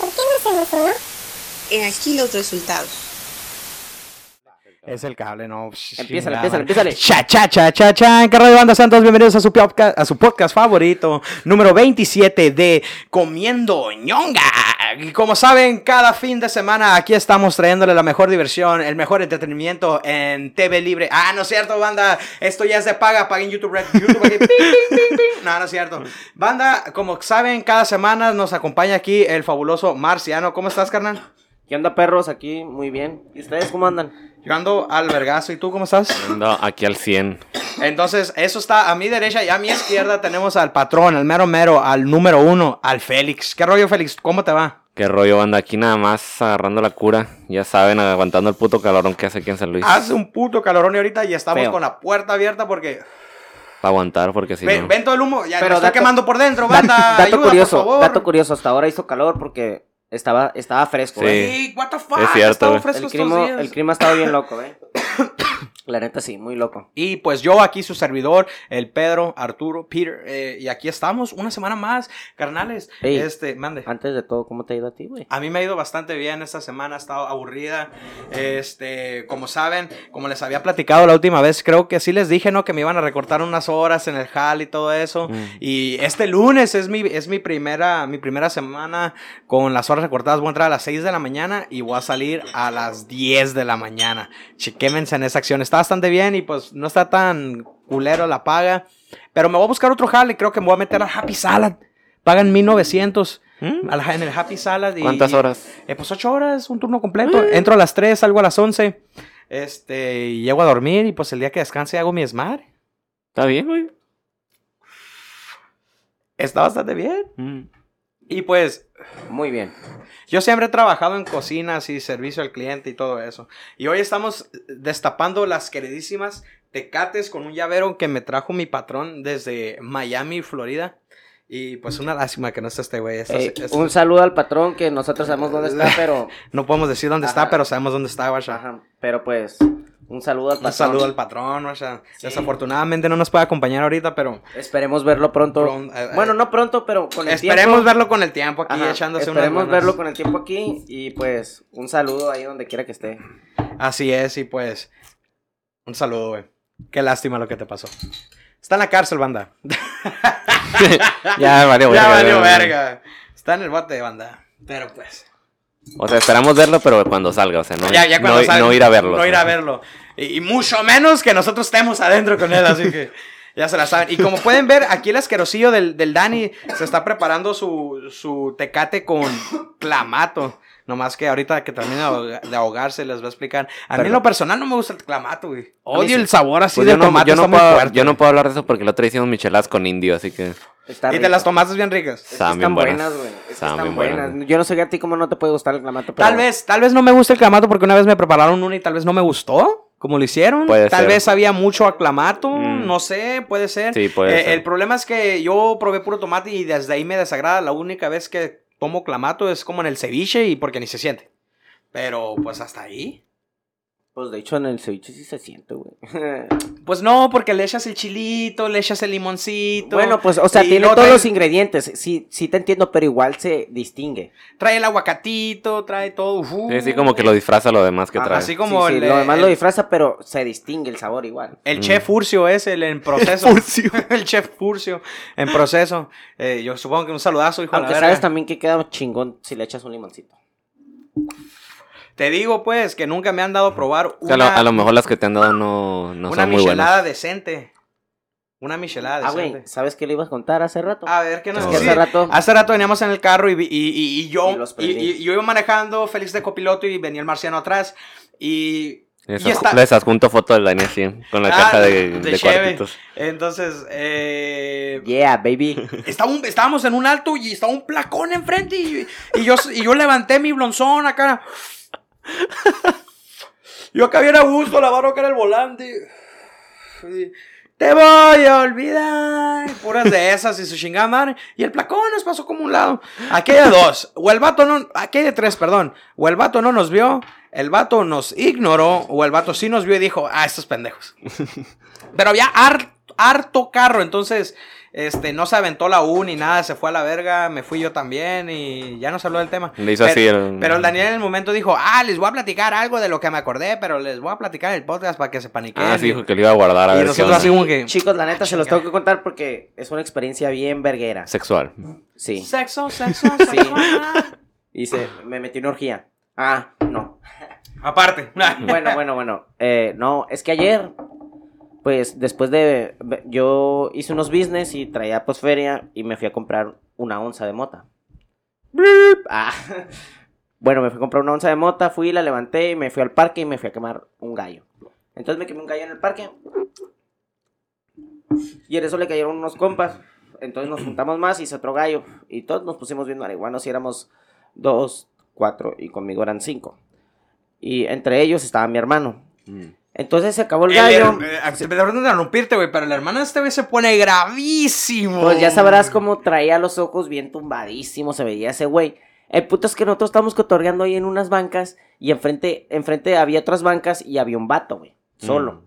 ¿Por qué no hacemos uno? He aquí los resultados. Es el cable, no. Empieza, empieza, empieza. Cha, cha, cha, cha, cha. ¿Qué radio banda Santos? Bienvenidos a su, podcast, a su podcast favorito, número 27 de Comiendo ñonga. Y como saben, cada fin de semana aquí estamos trayéndole la mejor diversión, el mejor entretenimiento en TV libre. Ah, no es cierto, banda. Esto ya es de paga. Paguen YouTube Red. YouTube aquí. Ping, ping, ping, ping. No, no es cierto. Banda, como saben, cada semana nos acompaña aquí el fabuloso Marciano. ¿Cómo estás, carnal? ¿Qué onda, perros? Aquí, muy bien. ¿Y ustedes cómo andan? Yo ando al vergazo. ¿Y tú cómo estás? Ando aquí al 100. Entonces, eso está a mi derecha y a mi izquierda tenemos al patrón, al mero mero, al número uno, al Félix. ¿Qué rollo, Félix? ¿Cómo te va? Qué rollo, banda. Aquí nada más agarrando la cura. Ya saben, aguantando el puto calorón que hace aquí en San Luis. Hace un puto calorón y ahorita y estamos Feo. con la puerta abierta porque... Para aguantar, porque si ven, no. ven todo el humo, ya Pero me está dato- quemando por dentro, banda. dato ayuda, curioso, por favor. dato curioso. Hasta ahora hizo calor porque estaba, estaba fresco, Sí. ¿eh? Sí, what the fuck, Es cierto, El estos clima, días. el clima ha estado bien loco, ¿eh? La neta sí, muy loco. Y pues yo aquí su servidor, el Pedro, Arturo, Peter, eh, y aquí estamos una semana más, carnales. Ey. Este, mande. Antes de todo, ¿cómo te ha ido a ti, güey? A mí me ha ido bastante bien esta semana, ha estado aburrida. Este, como saben, como les había platicado la última vez, creo que sí les dije, ¿no? Que me iban a recortar unas horas en el hall y todo eso. Mm. Y este lunes es mi, es mi primera, mi primera semana con las horas recortadas. Voy a entrar a las 6 de la mañana y voy a salir a las 10 de la mañana. Chequémense en esa acción. Está bastante bien y pues no está tan culero la paga. Pero me voy a buscar otro jale, creo que me voy a meter al Happy Salad. Pagan 1900 ¿Mm? al- en el Happy Salad. Y, ¿Cuántas horas? eh, pues ocho horas, un turno completo. Entro a las 3, salgo a las 11. Este, y llego a dormir y pues el día que descanse hago mi smart. ¿Está bien, güey? Está bastante bien. Mm. Y pues, Muy bien. yo siempre he trabajado en cocinas y servicio al cliente y todo eso. Y hoy estamos destapando las queridísimas tecates con un llavero que me trajo mi patrón desde Miami, Florida. Y pues una lástima que no está este güey. Esta- Eh, esta- un saludo al patrón que nosotros sabemos dónde está, pero... No podemos decir dónde está, pero sabemos dónde está. Ajá, pero pues, un saludo al patrón. Un saludo al patrón, o sea, Sí. desafortunadamente no nos puede acompañar ahorita, pero Esperemos verlo pronto. Pron- eh, bueno, eh, no pronto, pero con el esperemos tiempo. verlo con el tiempo aquí Ajá, echándose Esperemos verlo con el tiempo aquí y pues un saludo ahí donde quiera que esté. Así es, y pues un saludo, güey. Qué lástima lo que te pasó. Está en la cárcel, banda. Ya valió, ya verga, valió ya. verga. Está en el bote, banda. Pero pues. O sea, esperamos verlo, pero cuando salga, o sea, no, ya, ya cuando no, salga, no ir a verlo. No ir a verlo. Y, y mucho menos que nosotros estemos adentro con él, así que ya se la saben. Y como pueden ver, aquí el asquerosillo del, del Dani se está preparando su, su tecate con clamato. Nomás que ahorita que termine de ahoga- de ahogarse les voy a explicar. A mí en lo personal no me gusta el clamato, güey. Odio el sabor así Pues del yo no, tomate, yo, no está muy puedo, fuerte. yo no puedo hablar de eso porque el otro día hicimos micheladas con indio, así que Está Y rico. te las tomates bien ricas. Es que están bien buenas. güey. Es que están buenas. buenas. Yo no sé a ti cómo no te puede gustar el clamato, pero... Tal vez, tal vez no me gusta el clamato porque una vez me prepararon uno y tal vez no me gustó. Como lo hicieron. Puede tal ser. vez había mucho aclamato. Mm. No sé, puede ser. Sí, puede Eh, ser. El problema es que yo probé puro tomate y desde ahí me desagrada. La única vez que tomo clamato es como en el ceviche y porque ni se siente. Pero pues hasta ahí. Pues de hecho en el ceviche sí se siente, güey. Pues no, porque le echas el chilito, le echas el limoncito. bueno, pues, o sea, tiene todos trae- los ingredientes. Sí, sí te entiendo, pero igual se distingue. Trae el aguacatito, trae todo. uh, sí, sí, como que lo disfraza lo demás que Ajá, trae. así como Sí, sí, el, lo demás el- lo disfraza, pero se distingue el sabor igual. El Mm. chef Furcio es el en proceso. el chef Furcio en proceso. Eh, yo supongo que un saludazo, hijo de Aunque la sabes también que queda chingón si le echas un limoncito. Te digo, pues, que nunca me han dado a probar O sea, a, una, lo, a lo mejor las que te han dado no, no una son muy michelada buenas. decente. Una michelada Ah, decente. güey, ¿sabes qué le ibas a contar hace rato? A ver, ¿qué nos Es que sí, hace rato- Hace rato veníamos en el carro y, y, y- y yo, Y yo iba manejando, feliz de copiloto, y venía el marciano atrás. Y Les, está- les adjunto foto del Dani así, con la Ah, caja de, de cuartitos. Entonces, eh, Yeah, baby. estaba un- estábamos en un alto y estaba un placón enfrente y, y yo, y yo levanté mi blonzón acá. Yo acá bien a gusto, la barro que era el volante. Y, Te voy a olvidar. Puras de esas y su chingada madre. Y el placón nos pasó como un lado. Aquí hay de dos. O el vato no. Aquí hay de tres, perdón. O el vato no nos vio. El vato nos ignoró. O el vato sí nos vio y dijo, ah, estos pendejos. Pero había har- harto carro, entonces este, no se aventó la U ni nada, se fue a la verga, me fui yo también y ya no se habló del tema. Le hizo pero, así el- pero el Daniel en el momento dijo, ah, les voy a platicar algo de lo que me acordé, pero les voy a platicar el podcast para que se paniquen. Ah, sí, dijo que lo iba a guardar a Y ver nosotros onda. así como que... Chicos, la neta se los tengo que contar porque es una experiencia bien verguera. Sexual. Sí. Sexo, sexo, Sí. Y se, me metí en orgía. Ah, no. Aparte. Bueno, bueno, bueno. Eh, no, es que ayer, pues después de. Yo hice unos business y traía pues feria y me fui a comprar una onza de mota. Ah. Bueno, me fui a comprar una onza de mota, fui, la levanté y me fui al parque y me fui a quemar un gallo. Entonces me quemé un gallo en el parque. Y en eso le cayeron unos compas. Entonces nos juntamos más, hice otro gallo. Y todos nos pusimos bien marihuanos y éramos dos, cuatro y conmigo eran cinco. Y entre ellos estaba mi hermano. Entonces se acabó el gallo. her- eh, Perdón de interrumpirte, güey, pero el hermano de este güey se pone gravísimo. Pues ya sabrás cómo traía los ojos bien tumbadísimos, se veía ese güey. El puto es que nosotros estábamos cotorreando ahí en unas bancas y enfrente, enfrente había otras bancas y había un vato, güey. Solo.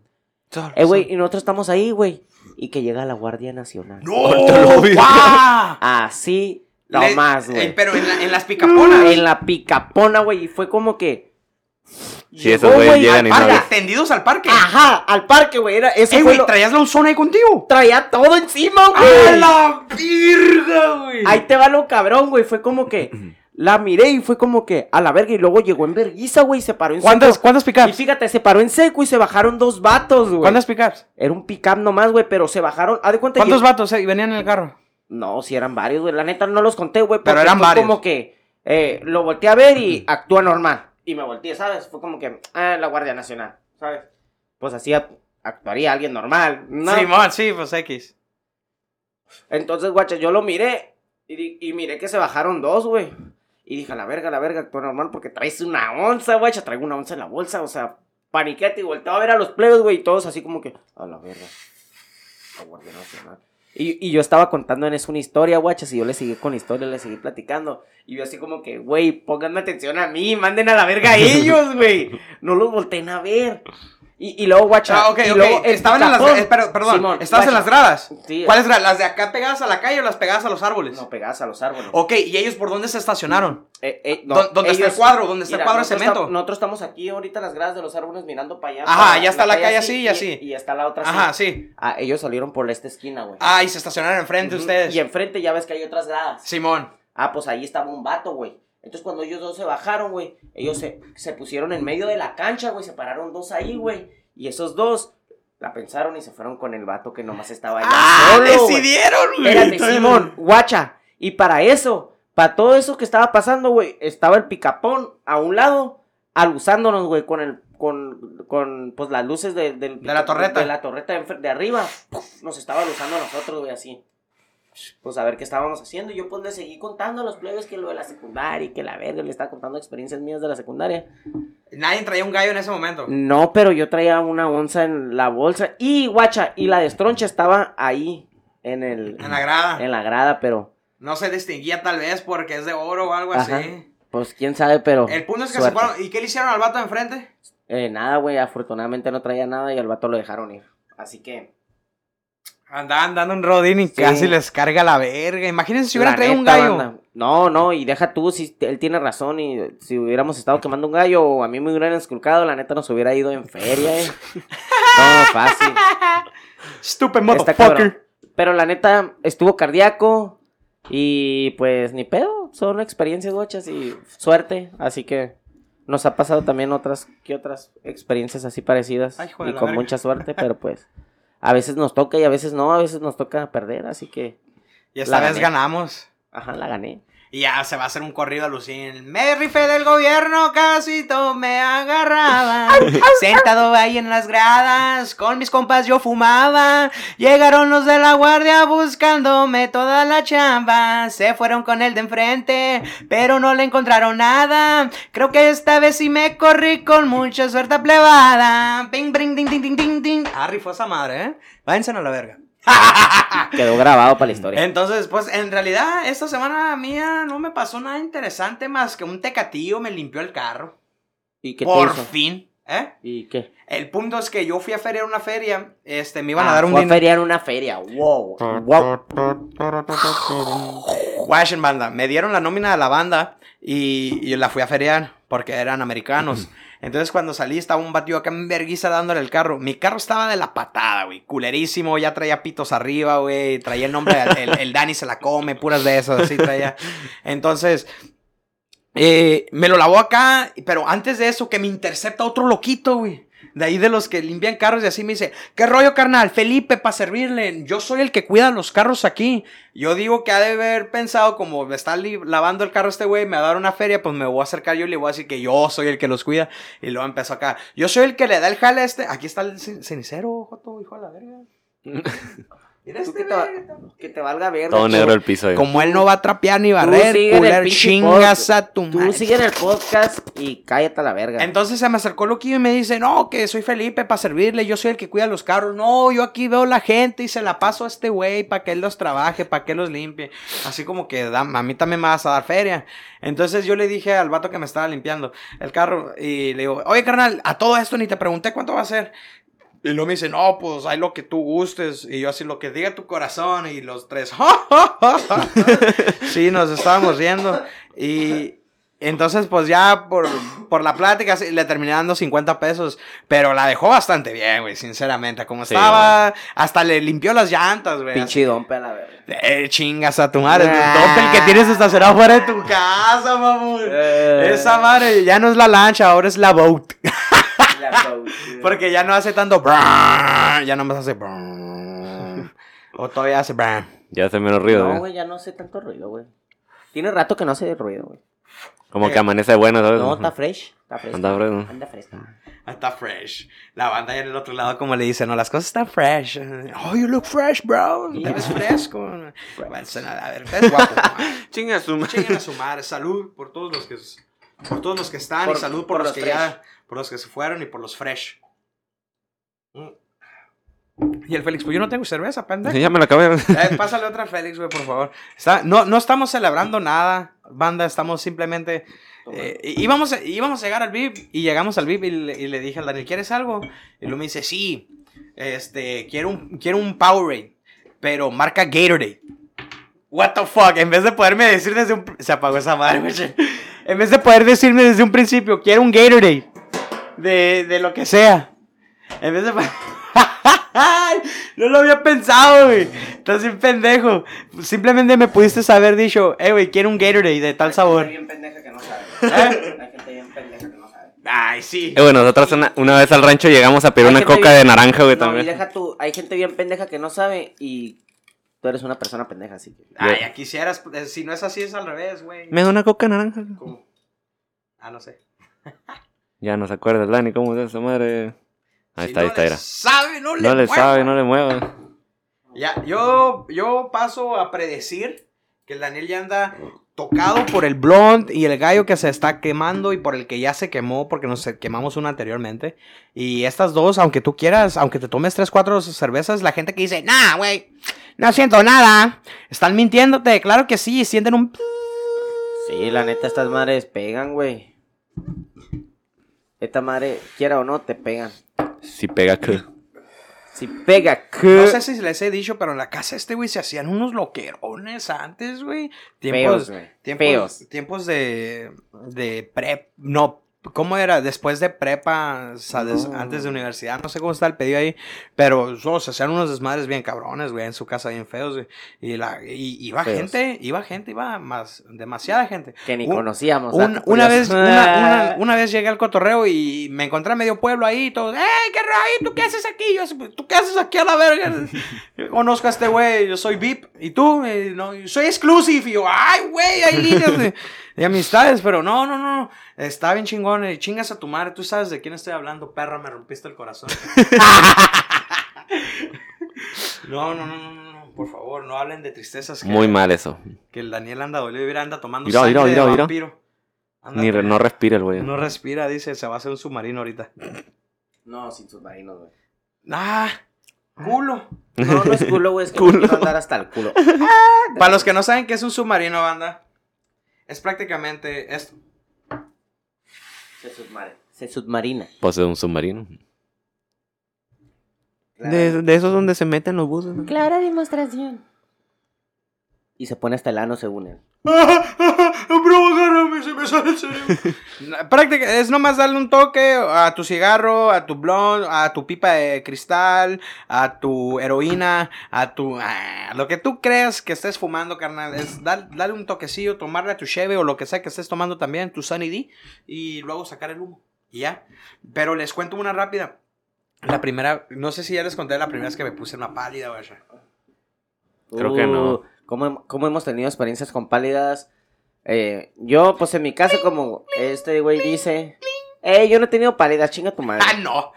Solo, Eh, güey, y nosotros estamos ahí, güey. Y que llega la Guardia Nacional. ¡No! ¡Guau! Así, nomás, eh, güey. pero en, la- en las picaponas. En la picapona, güey, y fue como que... Sí, esos Llegó, güeyes güey, llegan Al y no al parque. Ajá, al parque, güey. Era, eso ¡Eh, fue güey! lo- ¿Traías la Uzona ahí contigo? Traía todo encima, ¡A güey. la virga, güey! Ahí te va lo cabrón, güey. Fue como que la miré y fue como que a la verga. Y luego llegó en verguiza, güey. y Se paró en ¿Cuántas, seco. ¿Cuántas Y pickups? fíjate, se paró en seco y se bajaron dos vatos, güey. ¿Cuántas pickups? Era un pick-up nomás, güey. Pero se bajaron. Haz de cuenta ¿Cuántos yo- vatos eh, venían en el carro? No, si eran varios, güey. La neta no los conté, güey. Pero eran fue varios. como que eh, lo volteé a ver y actúa normal. Y me volteé, ¿sabes? Fue como que, ah, la Guardia Nacional, ¿sabes? Pues así act- actuaría alguien normal, ¿no? Simón, sí, pues X. Entonces, guacha, yo lo miré y, y miré que se bajaron dos, güey. Y dije, a la verga, a la verga, actúa normal porque traes una onza, guacha, traigo una onza en la bolsa, o sea, paniquete y volteo a ver a los plebes, güey, y todos así como que, a la verga. La Guardia Nacional. Y, y yo estaba contando en eso una historia, guachas, y yo le seguí con la historia, le seguí platicando. Y yo así como que, güey, pónganme atención a mí, manden a la verga a ellos, güey. No los volteen a ver. Y, y luego, guacha. Ah, ok, y ok. luego Estaban en las eh, pero- perdón, Simón, estabas en las gradas. Sí. ¿Cuáles gradas? ¿Las de acá pegadas a la calle o las pegadas a los árboles? No, pegadas a los árboles. Ok, ¿y ellos por dónde se estacionaron? Eh, eh, no, ¿Dó- ¿Dónde está el cuadro? ¿Dónde está el cuadro de cemento? nosotros estamos aquí ahorita en las gradas de los árboles mirando para allá. Ajá, para ya está la calle así y así. Y está la otra así. Ajá, sí. Ah, ellos salieron por esta esquina, güey. Ah, y se estacionaron enfrente Ujú, ustedes. Y enfrente ya ves que hay otras gradas. Simón. Ah, pues ahí estaba un vato, güey. Entonces cuando ellos dos se bajaron, güey, ellos se, se pusieron en medio de la cancha, güey, se pararon dos ahí, güey. Y esos dos la pensaron y se fueron con el vato que nomás estaba allá ¡Ah! solo. ¡Decidieron, güey! Espérate, Simón, guacha. Y para eso, para todo eso que estaba pasando, güey, estaba el picapón a un lado, aluzándonos, güey, con el, con, con, pues las luces de, del De la torreta. De la torreta de arriba. Nos estaba aluzando a nosotros, güey, así. Pues a ver qué estábamos haciendo. Y yo pues le seguí contando a los plebes que lo de la secundaria y que la verga le estaba contando experiencias mías de la secundaria. Nadie traía un gallo en ese momento. No, pero yo traía una onza en la bolsa. Y, guacha, y la destroncha estaba ahí, en el... En la grada. En la grada, pero... No se distinguía tal vez porque es de oro o algo Ajá. así. Pues quién sabe, pero. El punto es que suerte. se fueron. ¿Y qué le hicieron al vato de enfrente? Eh, nada, güey. Afortunadamente no traía nada y al vato lo dejaron ir. Así que. Andaban dando un rodín y Sí. casi les carga la verga. Imagínense si hubieran traído un gallo. banda. No, no, y deja tú si él tiene razón. Y si hubiéramos estado quemando un gallo o a mí me hubieran esculcado, la neta nos hubiera ido en feria, eh. No, fácil. Stupid motherfucker. Pero la neta estuvo cardíaco. Y pues ni pedo. Son experiencias gochas y suerte. Así que. Nos ha pasado también otras que otras experiencias así parecidas Ay, hijo de y con verga. mucha suerte, pero pues a veces nos toca y a veces no, a veces nos toca perder, así que Y esta La vez gané. ganamos. ajá, la gané. Y ya se va a hacer un corrido a Lucín. Me rifé del gobierno, casi todo me agarraba. Sentado ahí en las gradas, con mis compas yo fumaba. Llegaron los de la guardia buscándome toda la chamba. Se fueron con el de enfrente, pero no le encontraron nada. Creo que esta vez sí me corrí con mucha suerte plebada. Ping, bring, ding, ding, ding, ding, ding. Ah, rifó esa madre, ¿eh? Váyanse a la verga. Quedó grabado para la historia. Entonces, pues en realidad esta semana mía no me pasó nada interesante más que un tecatillo me limpió el carro. ¿Y qué Por hizo? fin. ¿Eh? ¿Y qué? El punto es que yo fui a feriar una feria, este, me iban Ah, a dar un fue a dinero. feriar en una feria. Wow. Wow. Guachen banda, me dieron la nómina de la banda y, y la fui a feriar porque eran americanos. Entonces cuando salí estaba un batido acá en verguiza dándole el carro. Mi carro estaba de la patada, güey. Culerísimo, ya traía pitos arriba, güey. Traía el nombre, el, el- Dani se la come, puras de esas, así traía. Entonces, eh, me lo lavó acá, pero antes de eso que me intercepta otro loquito, güey. De ahí de los que limpian carros y así me dice, ¿qué rollo, carnal? Felipe, para servirle. Yo soy el que cuida los carros aquí. Yo digo que ha de haber pensado, como me está lavando el carro este güey, me va a dar una feria, pues me voy a acercar yo y le voy a decir que yo soy el que los cuida. Y luego empezó acá, yo soy el que le da el jale a este. Aquí está el cen- cenicero, Joto, hijo de la verga. Mira Tú este que te, que te valga verga. Todo tú. negro el piso. ahí. Como él no va a trapear ni barrer, sigue pinche chingas a tu Tú madre. sigue en el podcast y cállate a la verga. Entonces se me acercó Loquillo y me dice, no, que soy Felipe para servirle, yo soy el que cuida los carros. No, yo aquí veo la gente y se la paso a este güey para que él los trabaje, para que él los limpie. Así como que da- a mí también me vas a dar feria. Entonces yo le dije al vato que me estaba limpiando el carro y le digo, oye carnal, a todo esto ni te pregunté cuánto va a ser. Y luego me dice, no, pues hay lo que tú gustes. Y yo así, lo que diga tu corazón. Y los tres, sí, nos estábamos riendo. Y entonces, pues ya por, por la plática le terminé dando 50 pesos. Pero la dejó bastante bien, güey, sinceramente. Como Sí, estaba, hasta le limpió las llantas, güey. Pinche dompe la verga. Eh, chingas a tu madre. Ah. Todo el que tienes estacionado fuera de tu casa, mamón. Eh. Esa madre ya no es la lancha, ahora es la boat. Porque ya no hace tanto. brrrr, Ya no más hace. brrrr, O todavía hace. brrrr. Ya hace menos ruido. No, ¿eh? güey, ya no hace tanto ruido, güey. Tiene rato que no hace ruido, güey. Como Eh. que amanece bueno, ¿sabes? No, está fresh. Está fresco. Anda fresco. Anda fresca. Está fresh. La banda allá en el otro lado, como le dicen, no, las cosas están fresh. Oh, you look fresh, bro. Te ves fresco. Bueno, a ver, estás guapo. Chinga su Chinguen a su madre. Salud por todos los que, por todos los que están Por- y salud por, por los, los que fresh. ya, por los que se fueron y por los fresh. Mm. Y el Félix, pues yo no tengo cerveza, pendejo. Ya me la acabé. Eh, pásale otra Félix, güey, por favor. Está, no, no estamos celebrando nada, banda, estamos simplemente... eh, íbamos, a- íbamos a llegar al VIP y llegamos al VIP y le, y le dije al Daniel, ¿quieres algo? Y luego me dice, sí, este, quiero un, quiero un Powerade, pero marca Gatorade. What the fuck, en vez de poderme decir desde un... Se apagó esa madre, güey. En vez de poder decirme desde un principio, quiero un Gatorade. De, de lo que sea. En vez de... no lo había pensado, güey. Estás bien pendejo. Simplemente me pudiste haber dicho, eh, güey, quiero un Gatorade de tal sabor. bien pendeja que no sabe. ¿Eh? Hay gente bien pendeja que no sabe. Ay, sí. Eh, bueno, nosotros una, una vez al rancho llegamos a pedir Hay una gente coca bien- de naranja, güey, No, y también. deja tú, hay gente bien pendeja que no sabe y tú eres una persona pendeja, así que. Ay, ya quisieras. eh, Si no es así, es al revés, güey. Me da una coca de naranja. ¿Cómo? Ah, no sé. Ya no se acuerda el Dani, ¿cómo es esa madre? Ahí Si está, ahí no está, le era. Sabe, no le No le sabe, no le mueva. Ya, yo, yo paso a predecir que el Daniel ya anda tocado por el blond y el gallo que se está quemando y por el que ya se quemó porque nos quemamos uno anteriormente. Y estas dos, aunque tú quieras, aunque te tomes tres, cuatro cervezas, la gente que dice, nah, güey, no siento nada, están mintiéndote, claro que sí, sienten un... Sí, la neta, estas madres pegan, güey. Esta madre, quiera o no, te pegan. Si pega que. Si pega, que. No sé si les he dicho, pero en la casa de este güey se hacían unos loquerones antes, güey. Tiempos, Feos, güey. tiempos, Feos. tiempos de, de prep, no, ¿Cómo era? Después de prepa, o sea, des- No. antes de universidad, no sé cómo está el pedido ahí, pero o sea, hacían unos desmadres bien cabrones, güey, en su casa bien feos, güey. Y, la, y iba Feos. gente, iba gente, iba más, demasiada gente. Que ni Un- conocíamos. Un- dato una, vez, una, una- una vez llegué al cotorreo y me encontré a medio pueblo ahí, y todos, ¡Ey, qué rayo! ¿Tú qué haces aquí? Yo, así, ¿tú qué haces aquí a la verga? Yo conozco a este güey, yo soy VIP. ¿Y tú? "Eh, no, yo soy exclusive. Y yo, ¡ay, güey! Hay líneas de, de amistades, pero no, no, no. Está bien chingón. eh, Chingas a tu madre. Tú sabes de quién estoy hablando, perra. Me rompiste el corazón. no, no, no, no, no, no. Por favor, no hablen de tristezas. Que, Muy mal eso. Que el Daniel anda dolido. Mira, anda tomando Mira, sangre mira, de mira, mira. vampiro. Anda Ni re- no respira el güey. no respira, dice, se va a hacer un submarino ahorita. No, sin submarinos, güey. Ah, culo. No, no es culo, güey. Es que Culo. no quiero andar hasta el culo. Para los que no saben qué es un submarino, banda, es prácticamente esto. Se submarina. Se submarina. Pues es un submarino. Claro. de esos donde se meten los buses. ¿no? Clara demostración. Y se pone hasta el ano según él. Bro, agárrame, se me sale el cerebro. Práctica, es nomás darle un toque a tu cigarro, a tu blond, a tu pipa de cristal, a tu heroína, a tu... a lo que tú creas que estés fumando, carnal. Es dar- darle un toquecillo, tomarle a tu cheve o lo que sea que estés tomando también, tu Sunny D, y luego sacar el humo. Y ya. Pero les cuento una rápida. La primera, no sé si ya les conté la primera vez que me puse una pálida, güey. Creo que no. ¿Cómo, cómo hemos tenido experiencias con pálidas? Eh, yo, pues en mi caso, como este güey dice... Eh, yo no he tenido pálidas, chinga tu madre. Ah, no.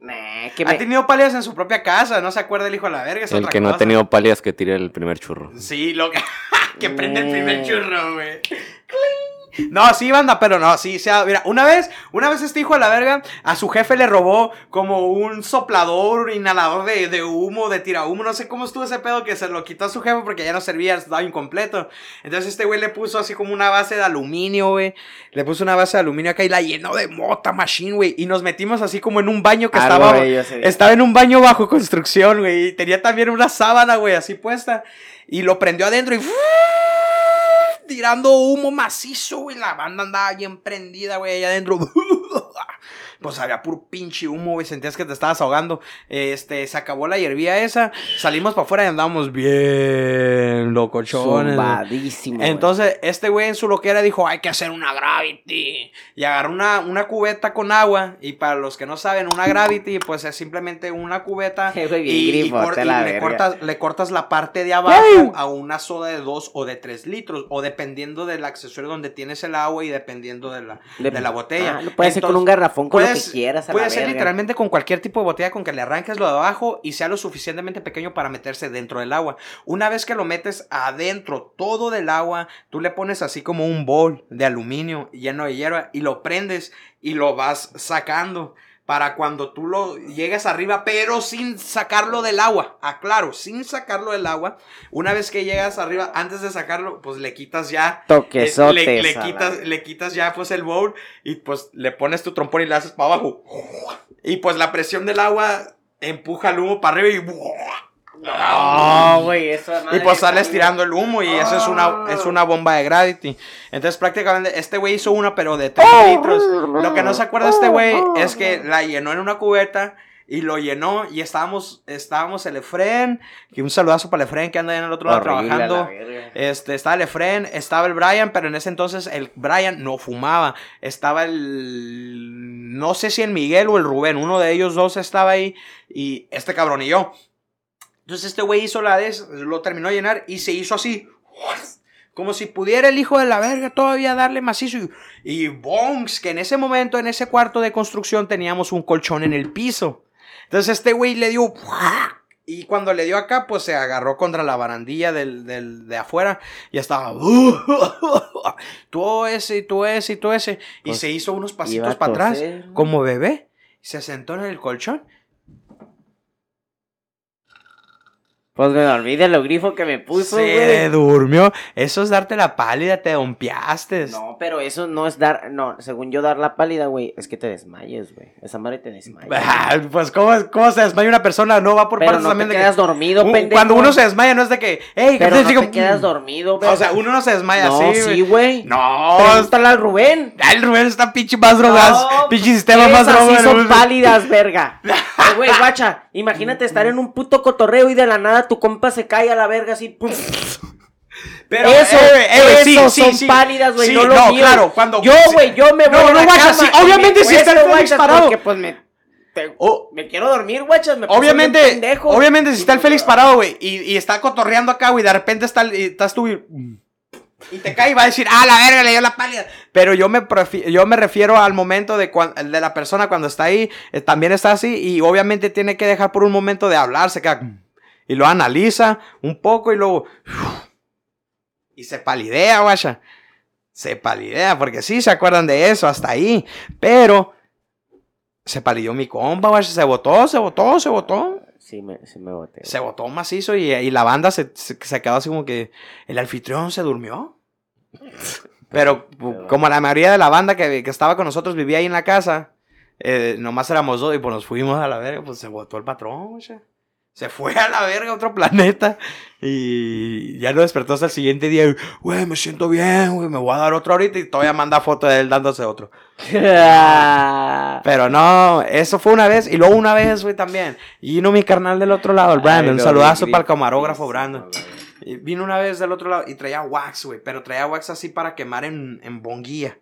Nah, que Ha tenido pálidas en su propia casa, no se acuerda el hijo de la verga. es El otra que no ha tenido pálidas que tire el primer churro. Sí, lo que, que prende el primer churro, güey. No, sí, banda, pero no, sí, sea, mira, una vez, una vez este hijo de la verga, a su jefe le robó como un soplador, inhalador de, de humo, de tira humo, no sé cómo estuvo ese pedo que se lo quitó a su jefe porque ya no servía, estaba incompleto. Entonces este güey le puso así como una base de aluminio, güey, le puso una base de aluminio acá y la llenó de mota machine, güey, y nos metimos así como en un baño que Algo estaba... Estaba en un baño bajo construcción, güey. Y tenía también una sábana, güey, así puesta. Y lo prendió adentro y. Tirando humo macizo, güey. La banda andaba bien prendida, güey, allá adentro. Pues había puro pinche humo, güey. Sentías que te estabas ahogando. Este, se acabó la hierbía esa. Salimos para afuera y andábamos bien locochones. Zumbadísimo, güey. Entonces, este güey en su loquera dijo, hay que hacer una Gravity. Y agarró una, una cubeta con agua. Y para los que no saben, una Gravity, pues es simplemente una cubeta. Y, y cor- y la le, cortas, le cortas la parte de abajo a una soda de 2 o de 3 litros. O dependiendo del accesorio donde tienes el agua y dependiendo de la, de, la botella. Ah, puede ser con un garrafón con que puedes- quieras a Puede la ser verga. literalmente con cualquier tipo de botella con que le arranques lo de abajo y sea lo suficientemente pequeño para meterse dentro del agua. Una vez que lo metes adentro todo del agua, tú le pones así como un bol de aluminio lleno de hierba y lo prendes y lo vas sacando. Para cuando tú lo llegues arriba, pero sin sacarlo del agua. Aclaro, sin sacarlo del agua. Una vez que llegas arriba, antes de sacarlo, pues le quitas ya Toquesotes. le, le la quitas, le quitas ya pues el bowl y pues le pones tu trompón y le haces para abajo. Y pues la presión del agua empuja el humo para arriba y... No, güey, eso Y pues sales tirando el humo y eso es una, es una bomba de Gravity. Entonces prácticamente este güey hizo una pero de 3 litros. Lo que no se acuerda este güey es que la llenó en una cubeta y lo llenó y estábamos, estábamos el Efren, que un saludazo para el Efren que anda ahí en el otro lado la trabajando. Este, estaba el Efren, estaba el Brian, pero en ese entonces el Brian no fumaba. Estaba el. No sé si el Miguel o el Rubén, uno de ellos dos estaba ahí. Y este cabrón y yo. Entonces este güey hizo la de lo terminó de llenar y se hizo así. Como si pudiera el hijo de la verga todavía darle macizo. Y, y bonks, que en ese momento, en ese cuarto de construcción, teníamos un colchón en el piso. Entonces este güey le dio. Y cuando le dio acá, pues se agarró contra la barandilla del, del- de afuera. Y estaba. Tú ese, y tú ese, y tú ese. Y Pues, se hizo unos pasitos para atrás. Como bebé. Se sentó en el colchón. Pues me dormí de lo grifo que me puso, Se güey. durmió. Eso es darte la pálida, te dompeaste. No, pero eso no es dar. No, según yo, dar la pálida, güey, es que te desmayes, güey. Esa madre te desmaya. Ah, Pues, ¿cómo, ¿cómo se desmaya una persona? No va por Pero partes no también te de quedas que. dormido, pendejo. Cuando uno se desmaya, no es de que. ¡Ey! Pero ¿qué no digo? te quedas dormido, güey. O sea, uno no se desmaya No, así. sí, güey. No, Pregúntale al Rubén. El Rubén está pinche más drogas. No, pinche sistema más drogas. sí son pálidas, verga. Eh, Güey, guacha, imagínate estar en un puto cotorreo y de la nada tu compa se cae a la verga así. pum. Pero, eso, eh, eh, eso sí, son sí. pálidas, güey, Sí, no claro, cuando- Yo, güey, yo me No, voy a no, la cama obviamente me si está el Félix parado. Porque, pues, me... te- Oh. me quiero dormir, guachas, me Obviamente, pendejo. obviamente, si está el Félix parado, güey, y, y está cotorreando acá, güey, de repente está, y estás tú y, y te cae y va a decir, ah, la verga, le dio la pálida. Pero yo me, yo me refiero al momento de, cuan- de la persona cuando está ahí, eh, también está así, y obviamente tiene que dejar por un momento de hablar, se queda, y lo analiza un poco y luego, y se palidea, guacha. Se palidea, porque sí se acuerdan de eso, hasta ahí. Pero se palidió mi compa, guacha, se botó, se botó, se botó. Sí, me, sí me boté. Se botó macizo y, y la banda se, se, se quedó así como que el anfitrión se durmió. Pero como la mayoría de la banda que, que estaba con nosotros vivía ahí en la casa, eh, nomás éramos dos y pues nos fuimos a la verga, pues se botó el patrón, güey. Se fue a la verga a otro planeta y ya no despertó hasta el siguiente día. Güey, me siento bien, güey, me voy a dar otro ahorita y todavía manda foto de él dándose otro. Pero no, eso fue una vez y luego una vez, güey, también. Y vino mi carnal del otro lado, el Brandon. Un saludazo para el camarógrafo, Brandon. Y vino una vez del otro lado y traía wax, güey, pero traía wax así para quemar en, en bonguilla.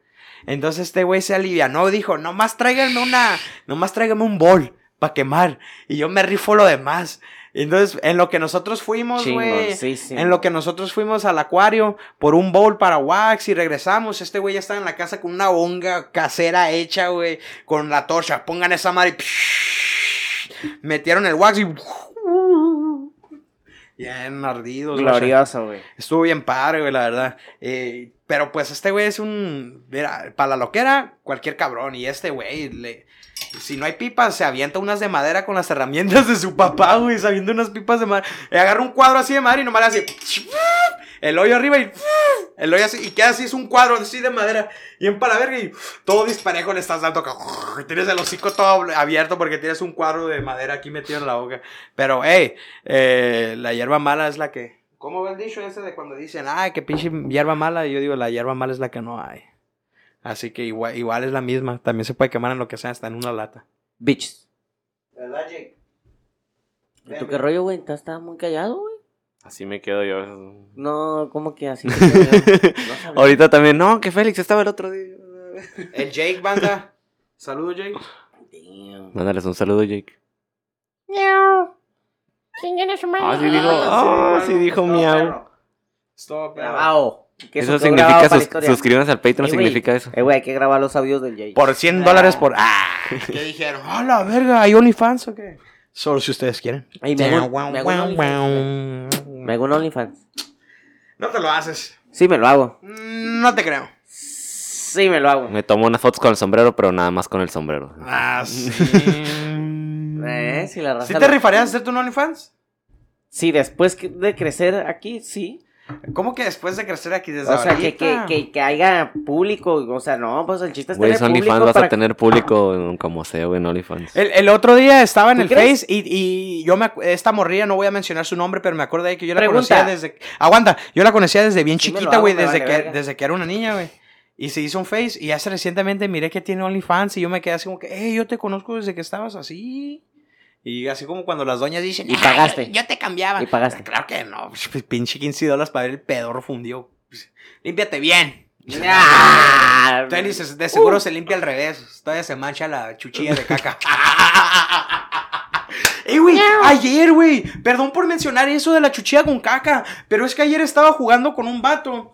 Entonces este güey se alivianó, dijo, nomás tráiganme una, nomás tráiganme un bol para quemar. Y yo me rifo lo demás. Entonces, en lo que nosotros fuimos, güey, en lo que nosotros fuimos al acuario por un bowl para wax y regresamos, este güey ya estaba en la casa con una bonga casera hecha, güey, con la torcha. Pongan esa madre. y Metieron el wax y. Bien ardidos. güey. Glorioso, güey. Estuvo bien padre, güey, la verdad. Eh, pero pues este güey es un. Mira, para la loquera, cualquier cabrón. Y este güey, le- si no hay pipas, se avienta unas de madera con las herramientas de su papá, güey. Se avienta unas pipas de madera. Agarra un cuadro así de madera y nomás hace. El hoyo arriba y. El hoyo así. Y queda así, es un cuadro así de madera. Y en verga y todo disparejo le estás dando. acá. Tienes el hocico todo abierto porque tienes un cuadro de madera aquí metido en la boca. Pero, hey, eh, la hierba mala es la que. ¿Cómo va el dicho ese de cuando dicen, ay, que pinche hierba mala? Y yo digo, la hierba mala es la que no hay. Así que igual, igual es la misma. También se puede quemar en lo que sea, hasta en una lata. Bitches. ¿Verdad, Jake? ¿Y ¿Tú qué rollo, güey? ¿Estás muy callado, güey? Así me quedo yo. No, ¿cómo que así? No. Ahorita también, no, que Félix estaba el otro día. El Jake, banda. Saludos, Jake. Damn. Mándales un saludo, Jake. Chinguen a su madre. Ah, sí dijo, ah, sí dijo miau. Stop. Que Eso significa, sus, suscríbanse al Patreon, Eh, significa eso. Eh, güey, hay que grabar los audios del Jay. Por 100 dólares por. ¡Ah! ¿Qué dijeron? ¡Ah, la verga! ¿Hay OnlyFans o qué? Solo si ustedes quieren. Ay, me hago, me hago un OnlyFans. Me hago un OnlyFans. No te lo haces. Sí, me lo hago. Mm, No te creo. Sí, me lo hago. Me tomo unas fotos con el sombrero, pero nada más con el sombrero. Ah, sí. Eh, si la raza ¿Sí lo- te rifarías hacer tu OnlyFans? Sí, después de crecer aquí, sí. ¿Cómo que después de crecer aquí desde O sea, que, que, que, que haya público. O sea, no, pues el chiste es Güey, tener es público OnlyFans, vas para... a tener público en- como sea, güey, en OnlyFans. El, el otro día estaba en ¿Tú el crees? Face y, y yo me esta morrilla, no voy a mencionar su nombre, pero me acuerdo de que yo la Pregunta. conocía desde... Aguanta, yo la conocía desde bien Sí chiquita, güey, me desde, vale que, verga. desde que era una niña, güey. Y se hizo un Face y hace recientemente miré que tiene OnlyFans y yo me quedé así como que, hey, yo te conozco desde que estabas así. Y así como cuando las doñas dicen, Y "Ah, pagaste. Yo te cambiaba. Y pagaste. Claro que no, pues, pinche 15 dólares para ver el pedorro fundido. Pues, Límpiate bien. Ah, Tenis es- de seguro se limpia al revés. Todavía se mancha la chuchilla de caca. ¡Eh, güey! Ayer, güey. Perdón por mencionar eso de la chuchilla con caca. Pero es que ayer estaba jugando con un vato.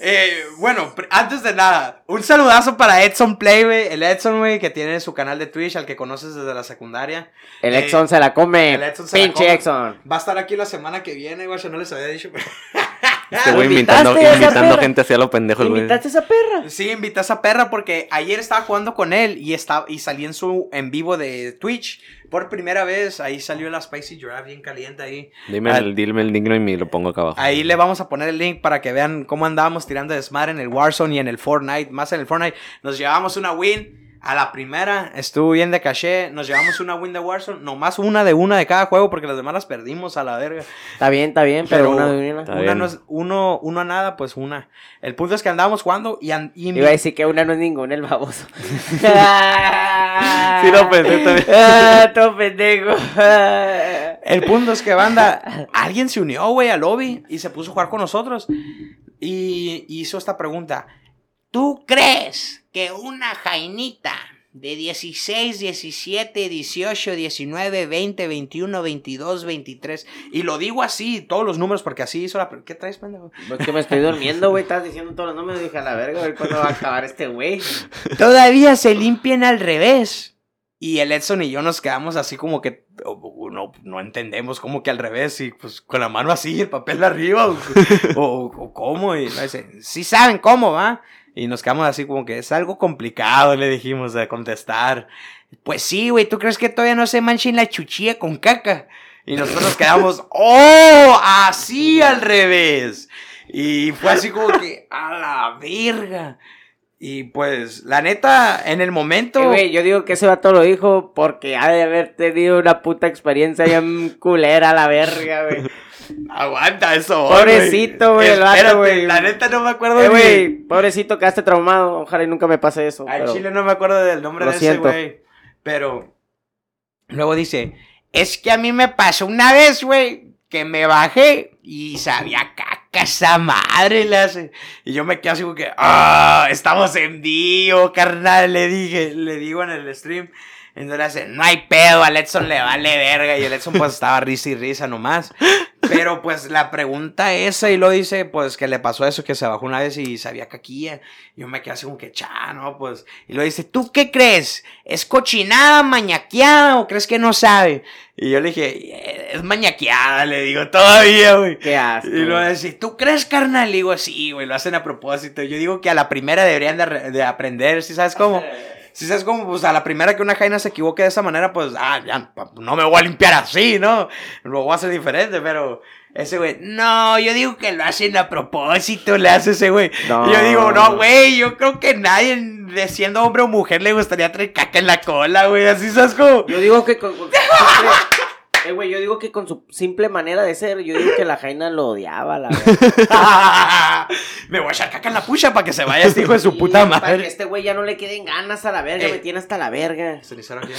Eh, bueno, antes de nada, un saludazo para Edson Play, güey. El Edson, güey, que tiene su canal de Twitch, al que conoces desde la secundaria. El Eh, Exxon se la come. el Edson se la Pinche come. Exxon. Va a estar aquí la semana que viene, güey. Yo no les había dicho. pero- Este ¿lo güey invitando, invitaste a esa invitando perra? gente hacia lo pendejo, güey. ¿Invitaste a esa perra? Sí, invité a esa perra porque ayer estaba jugando con él y, estaba, y salí en su en vivo de Twitch. Por primera vez, ahí salió la Spicy Giraffe bien caliente ahí. Dime Ah, el, dime el nickname y lo pongo acá abajo. Ahí le vamos a poner el link para que vean cómo andábamos tirando desmadre en el Warzone y en el Fortnite. Más en el Fortnite. Nos llevamos una win. A la primera estuvo bien de caché. Nos llevamos una win de Warzone. Nomás una de una de cada juego porque las demás las perdimos a la verga. Está bien, está bien, pero, Pero- una de una. Está Una bien. no es, uno, uno a nada, pues una. El punto es que andábamos jugando y, an- y mi- Iba a decir que una no es ninguna, el baboso. Sí lo pensé también. Ah, todo pendejo. El punto es que, banda, alguien se unió, güey, al lobby y se puso a jugar con nosotros. Y hizo esta pregunta. ¿Tú crees que una jainita de 16, 17, 18, 19, 20, 21, 22, 23? Y lo digo así, todos los números, porque así hizo la... ¿Qué traes, pendejo? Pues que me estoy durmiendo, güey. Estás diciendo todos los nombres. Dije a la verga, a ver cuándo va a acabar este güey. Todavía se limpian al revés. Y el Edson y yo nos quedamos así como que no, no entendemos como que al revés y pues con la mano así, el papel de arriba o, o- o cómo. Y me dice, sí saben cómo, ¿va? Y nos quedamos así como que es algo complicado, le dijimos de contestar. Pues sí, güey, ¿tú crees que todavía no se manchen la chuchilla con caca? Y nosotros nos quedamos, ¡oh! Así al revés. Y fue así como que, a la verga. Y pues, la neta, en el momento. Eh, güey, yo digo que ese vato lo dijo porque ha de haber tenido una puta experiencia bien culera a la verga, güey. Aguanta eso. Pobrecito, güey, el vato, güey. La neta no me acuerdo Eh, ni- güey, pobrecito, quedaste traumado. Ojalá y nunca me pase eso. Al pero- chile no me acuerdo del nombre Lo de siento. ese güey. Pero. Luego dice: Es que a mí me pasó una vez, güey, que me bajé y sabía caca esa madre. Le hace. Y yo me quedé así como que. ¡Ah! Estamos en vivo, carnal. Le dije, le digo en el stream. Entonces le hace, no hay pedo, a Edson le vale verga. Y el Edson pues estaba risa y risa nomás. Pero pues la pregunta esa y lo dice, pues que le pasó eso, que se bajó una vez y sabía caquilla. Yo me quedé así como que, cha, no, pues. Y lo dice, ¿tú qué crees? ¿Es cochinada, mañaqueada o crees que no sabe? Y yo le dije, "Eh, es mañaqueada, le digo, todavía, güey. Qué asco. Y lo dice, ¿tú crees, carnal? Le digo, sí, güey, lo hacen a propósito. Yo digo que a la primera deberían de, re- de aprender, ¿sí sabes cómo? Si sabes cómo, pues a la primera que una jaina se equivoque de esa manera, pues, ah, ya, no me voy a limpiar así, ¿no? Lo voy a hacer diferente, pero ese güey, no, yo digo que lo hacen a propósito, le hace ese güey. No. Yo digo, no, güey, yo creo que nadie, de siendo hombre o mujer, le gustaría traer caca en la cola, güey, así sabes cómo. Yo digo que eh, güey, yo digo que con su simple manera de ser, yo digo que la Jaina lo odiaba, la verdad. me voy a echar caca en la pucha para que se vaya este hijo de su Sí, puta Para que madre. este güey ya no le queden ganas a la verga, Eh. me tiene hasta la verga. Se le hicieron ya.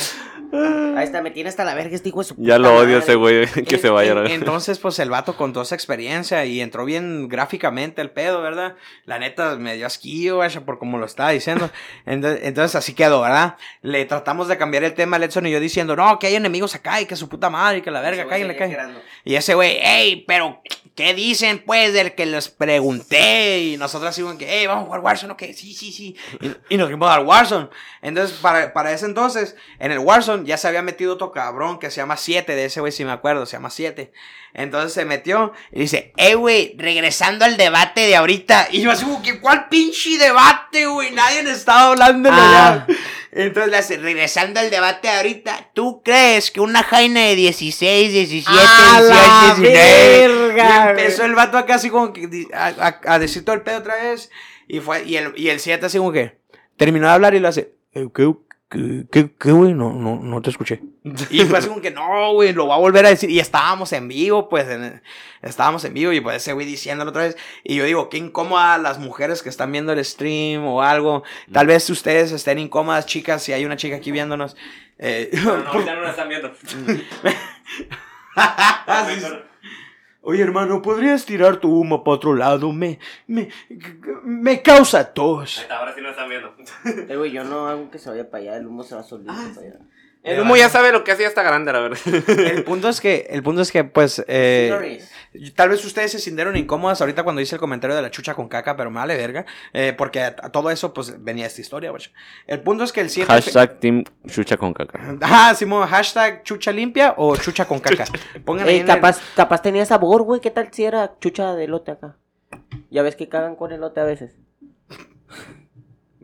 Ahí está, me tiene hasta la verga este hijo de su Ya puta lo odio madre. ese güey, que se vaya. En- la- entonces, pues el vato contó esa experiencia y entró bien gráficamente el pedo, ¿verdad? La neta me dio asquillo, vaya, por como lo estaba diciendo. Entonces, entonces así quedó, ¿verdad? Le tratamos de cambiar el tema a Edson y yo diciendo, no, que hay enemigos acá y que su puta madre y que la verga, cállale, cállale. Y ese güey, hey, pero, ¿qué dicen, pues, del que les pregunté? Y nosotros así, que, hey, vamos a jugar Warzone, ok, sí, sí, sí. Y, y nos fuimos al Warzone. Entonces, para, para ese entonces, en el Warzone ya se había metido otro cabrón que se llama 7, de ese güey, si me acuerdo, se llama 7. Entonces se metió y dice, hey, güey, regresando al debate de ahorita. Y yo así, como que, ¿cuál pinche debate, güey? Nadie estaba hablando de Ah. Entonces regresando al debate de ahorita, ¿tú crees que una jaina de 16, 17, ¡A la 18, 19? verga, empezó el vato acá así como que a, a- a decir todo el pedo otra vez. Y fue, y el, y el 7 así como que terminó de hablar y lo hace, "Eh, ¿qué, qué, qué, güey? No, no, no te escuché. Y fue así como que, no, güey, lo va a volver a decir. Y estábamos en vivo, pues, en- estábamos en vivo y pues ese güey diciéndolo otra vez. Y yo digo, qué incómoda las mujeres que están viendo el stream o algo. Tal vez ustedes estén incómodas, chicas, si hay una chica aquí viéndonos. Eh, por- no lo están viendo. Oye, hermano, ¿podrías tirar tu humo para otro lado? Me, me, me causa tos. Ahora sí lo están viendo. Eh, güey, yo no hago que se vaya para allá, el humo se va solito Ah, para allá. El humo ya sabe lo que hace ya está grande, la verdad. El punto es que, el punto es que, pues, eh, tal vez ustedes se sintieron incómodas ahorita cuando hice el comentario de la chucha con caca, pero me vale verga, eh, porque a, a todo eso, pues, venía esta historia, güey. El punto es que el 7... Hashtag Team Chucha con caca. Ah, Simón, hashtag chucha limpia o chucha con caca. Pongan ahí Ey, en el- capaz, capaz tenía sabor, güey. ¿Qué tal si era chucha de lote acá? Ya ves que cagan con elote a veces.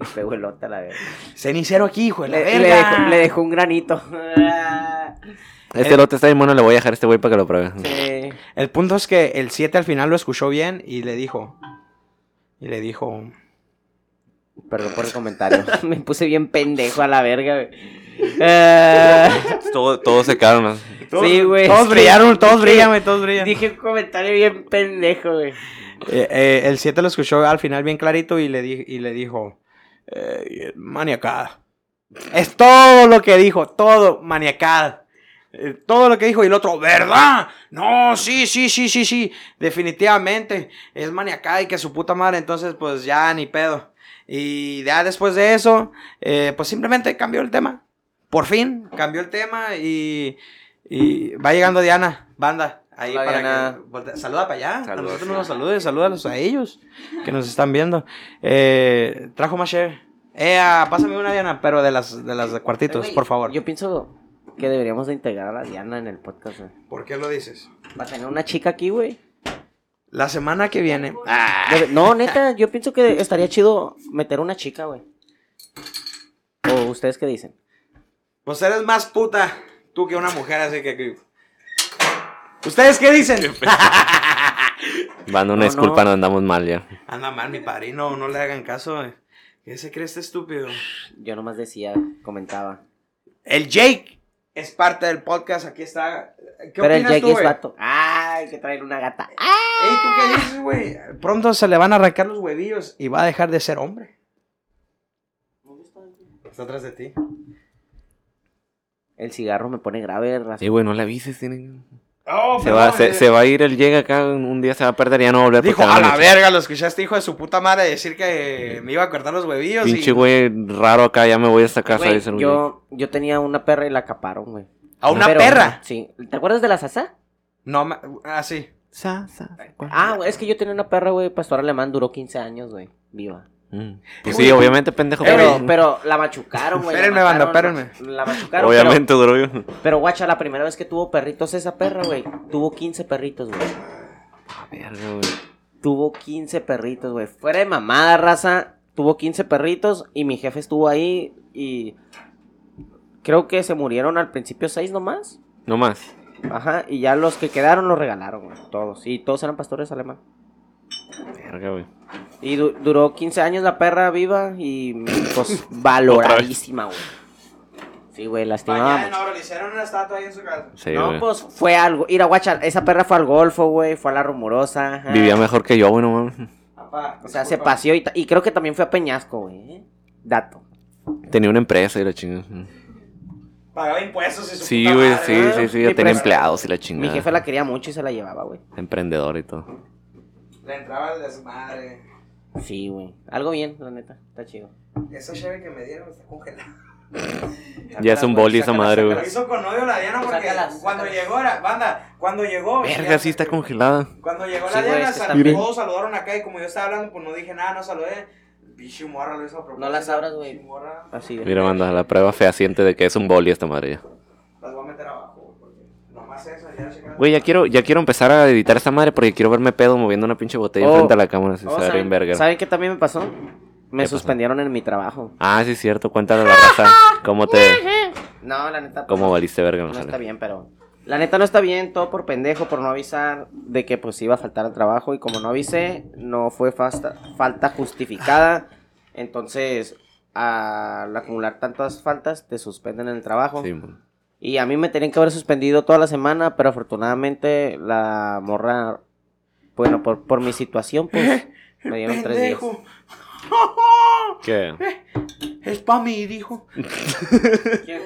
Me pegó elote a la verga. Cenicero aquí, hijo de la Le, dejó, le dejó un granito. Este lote está bien bueno, le voy a dejar a este güey para que lo pruebe. Sí. El punto es que el 7 al final lo escuchó bien y le dijo. Y le dijo. Perdón por el comentario. Me puse bien pendejo a la verga, güey. Eh, Todo, todos se sí, güey. Todos brillaron, todos brillan, güey, todos brillan. Dije un comentario bien pendejo, güey. Eh, eh, el 7 lo escuchó al final bien clarito y le, di- y le dijo. Eh, maniacada. Es todo lo que dijo, todo maniacada. Eh, todo lo que dijo y el otro, ¿verdad? No, sí, sí, sí, sí, sí. Definitivamente es maniacada y que su puta madre, entonces pues ya ni pedo. Y ya después de eso, eh, pues simplemente cambió el tema. Por fin cambió el tema y, y va llegando Diana, banda. Ahí Hola, para Diana. que voltea- saluda para allá. a Saludos, nosotros sí. no nos saludes, salúdalos a ellos que nos están viendo. Eh, trajo más share. Eh, ah, pásame una Diana, pero de las de las de cuartitos, por favor. Yo pienso que deberíamos de integrar a la Diana en el podcast, güey. ¿Por qué lo dices? Va a tener una chica aquí, güey. La semana que viene. Debe- No, neta, yo pienso que estaría chido meter una chica, güey. ¿O ustedes qué dicen? Pues eres más puta tú que una mujer, así que. ¿Ustedes qué dicen? Van una No, disculpa, no. no andamos mal ya. Anda mal, mi padrino, no le hagan caso. eh. ¿Qué se cree este estúpido? Yo nomás decía, comentaba. El Jake es parte del podcast, aquí está. ¿Qué Pero el opinas Jake tú, es vato. Ay, que traer una gata. Ey, ¿tú qué dices, güey? Pronto se le van a arrancar los huevillos y va a dejar de ser hombre. Está atrás de ti. El cigarro me pone grave, raza. Sí, güey, no le avises. tienen- Oh, Se, va, se, se va a ir el llega acá, un día se va a perder y ya no va a volver. Dijo, a la echar". verga, lo escuchaste, hijo de su puta madre, decir que me iba a cortar los huevillos. Pinche güey raro acá, ya me voy a esta casa. Güey. yo, yo tenía una perra y la acaparon, güey. ¿A una Pero- perra? Sí. ¿Te acuerdas de la Sasa? No, ma- ah, sí. Sa, sa. Ah, es que yo tenía una perra, güey, pastor alemán, duró 15 años, güey, viva. Mm. Pues sí, obviamente, pendejo. Pero- pero- Pero la machucaron, güey. Espérenme, banda, espérenme. La machucaron. obviamente. Pero, pero, guacha, la primera vez que tuvo perritos esa perra, güey, tuvo 15 perritos, güey. Verga, güey. Tuvo 15 perritos, güey. Fuera de mamada, raza, tuvo 15 perritos y mi jefe estuvo ahí y creo que se murieron al principio 6 nomás. No más. Ajá, y ya los que quedaron los regalaron, güey, todos. Y todos eran pastores alemán. Verga, güey. Y du- duró 15 años la perra viva y pues valoradísima, güey. Sí, güey, lastimaba no, le hicieron una estatua ahí en su casa. Sí, No, güey. pues fue algo. Mira, guacha, esa perra fue al golfo, güey, fue a la rumorosa. ajá. Vivía mejor que yo, güey, no mames. O sea, se paseó y, creo que también fue a Peñasco, güey. ¿eh? Dato. Tenía una empresa y la chingada. Pagaba impuestos y su Sí, güey, sí, sí, sí. Mi Ya tenía empleados y la Mi chingada. jefe la quería mucho y se la llevaba, güey. Emprendedor y todo. Le entraba el desmadre. Sí, güey. Algo bien, la neta. Está chido. Esa cheve que me dieron está congelada. Ya es un boli esa madre, güey. Lo hizo con odio la Diana porque Sácalas, cuando sácalas. llegó, era, banda, cuando llegó. Verga, ya- sí está congelada. Cuando llegó Sí, la Diana, es que sal- está- todos saludaron acá y como yo estaba hablando, pues no dije nada, no saludé. Pinche morra lo hizo a propósito. No las abras, güey. Así de. Mira, manda, la prueba fehaciente de que es un boli esta madre ya. Las voy a meter abajo, porque nomás eso, ya checaron. Güey, ya quiero, ya quiero empezar a editar esta madre porque quiero verme pedo moviendo una pinche botella Oh. frente a la cámara. Oh, ¿saben. ¿Saben qué también me pasó? Me ¿Qué pasó? suspendieron en mi trabajo. Ah, sí, es cierto. Cuéntale a la raza. ¿Cómo te. No, la neta. pues, ¿Cómo valiste verga? No No está bien, pero. La neta no está bien, todo por pendejo, por no avisar de que pues iba a faltar al trabajo. Y como no avisé, no fue fasta- falta justificada. Entonces, al acumular tantas faltas, te suspenden en el trabajo. Sí, man. Y a mí me tenían que haber suspendido toda la semana, pero afortunadamente la morra, bueno, por, por mi situación, pues me dieron tres días. ¿Qué? Es pa' mí, dijo. ¿Quién?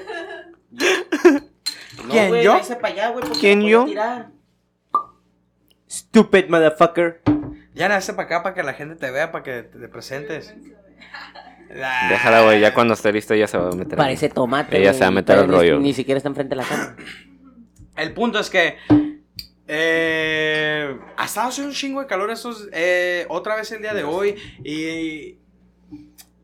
No, ¿Quién, güey, yo? pa' allá, porque ¿Quién, yo? tirar. Stupid motherfucker. Ya nace para acá para que la gente te vea, para que te presentes. La- Déjala, güey. Ya cuando esté lista ya se va a meter. Parece tomate. Ella se va a meter al rollo. Ni siquiera está enfrente de la cámara. El punto es que. Eh, ha estado haciendo un chingo de calor estos, eh, otra vez el día de hoy. Y.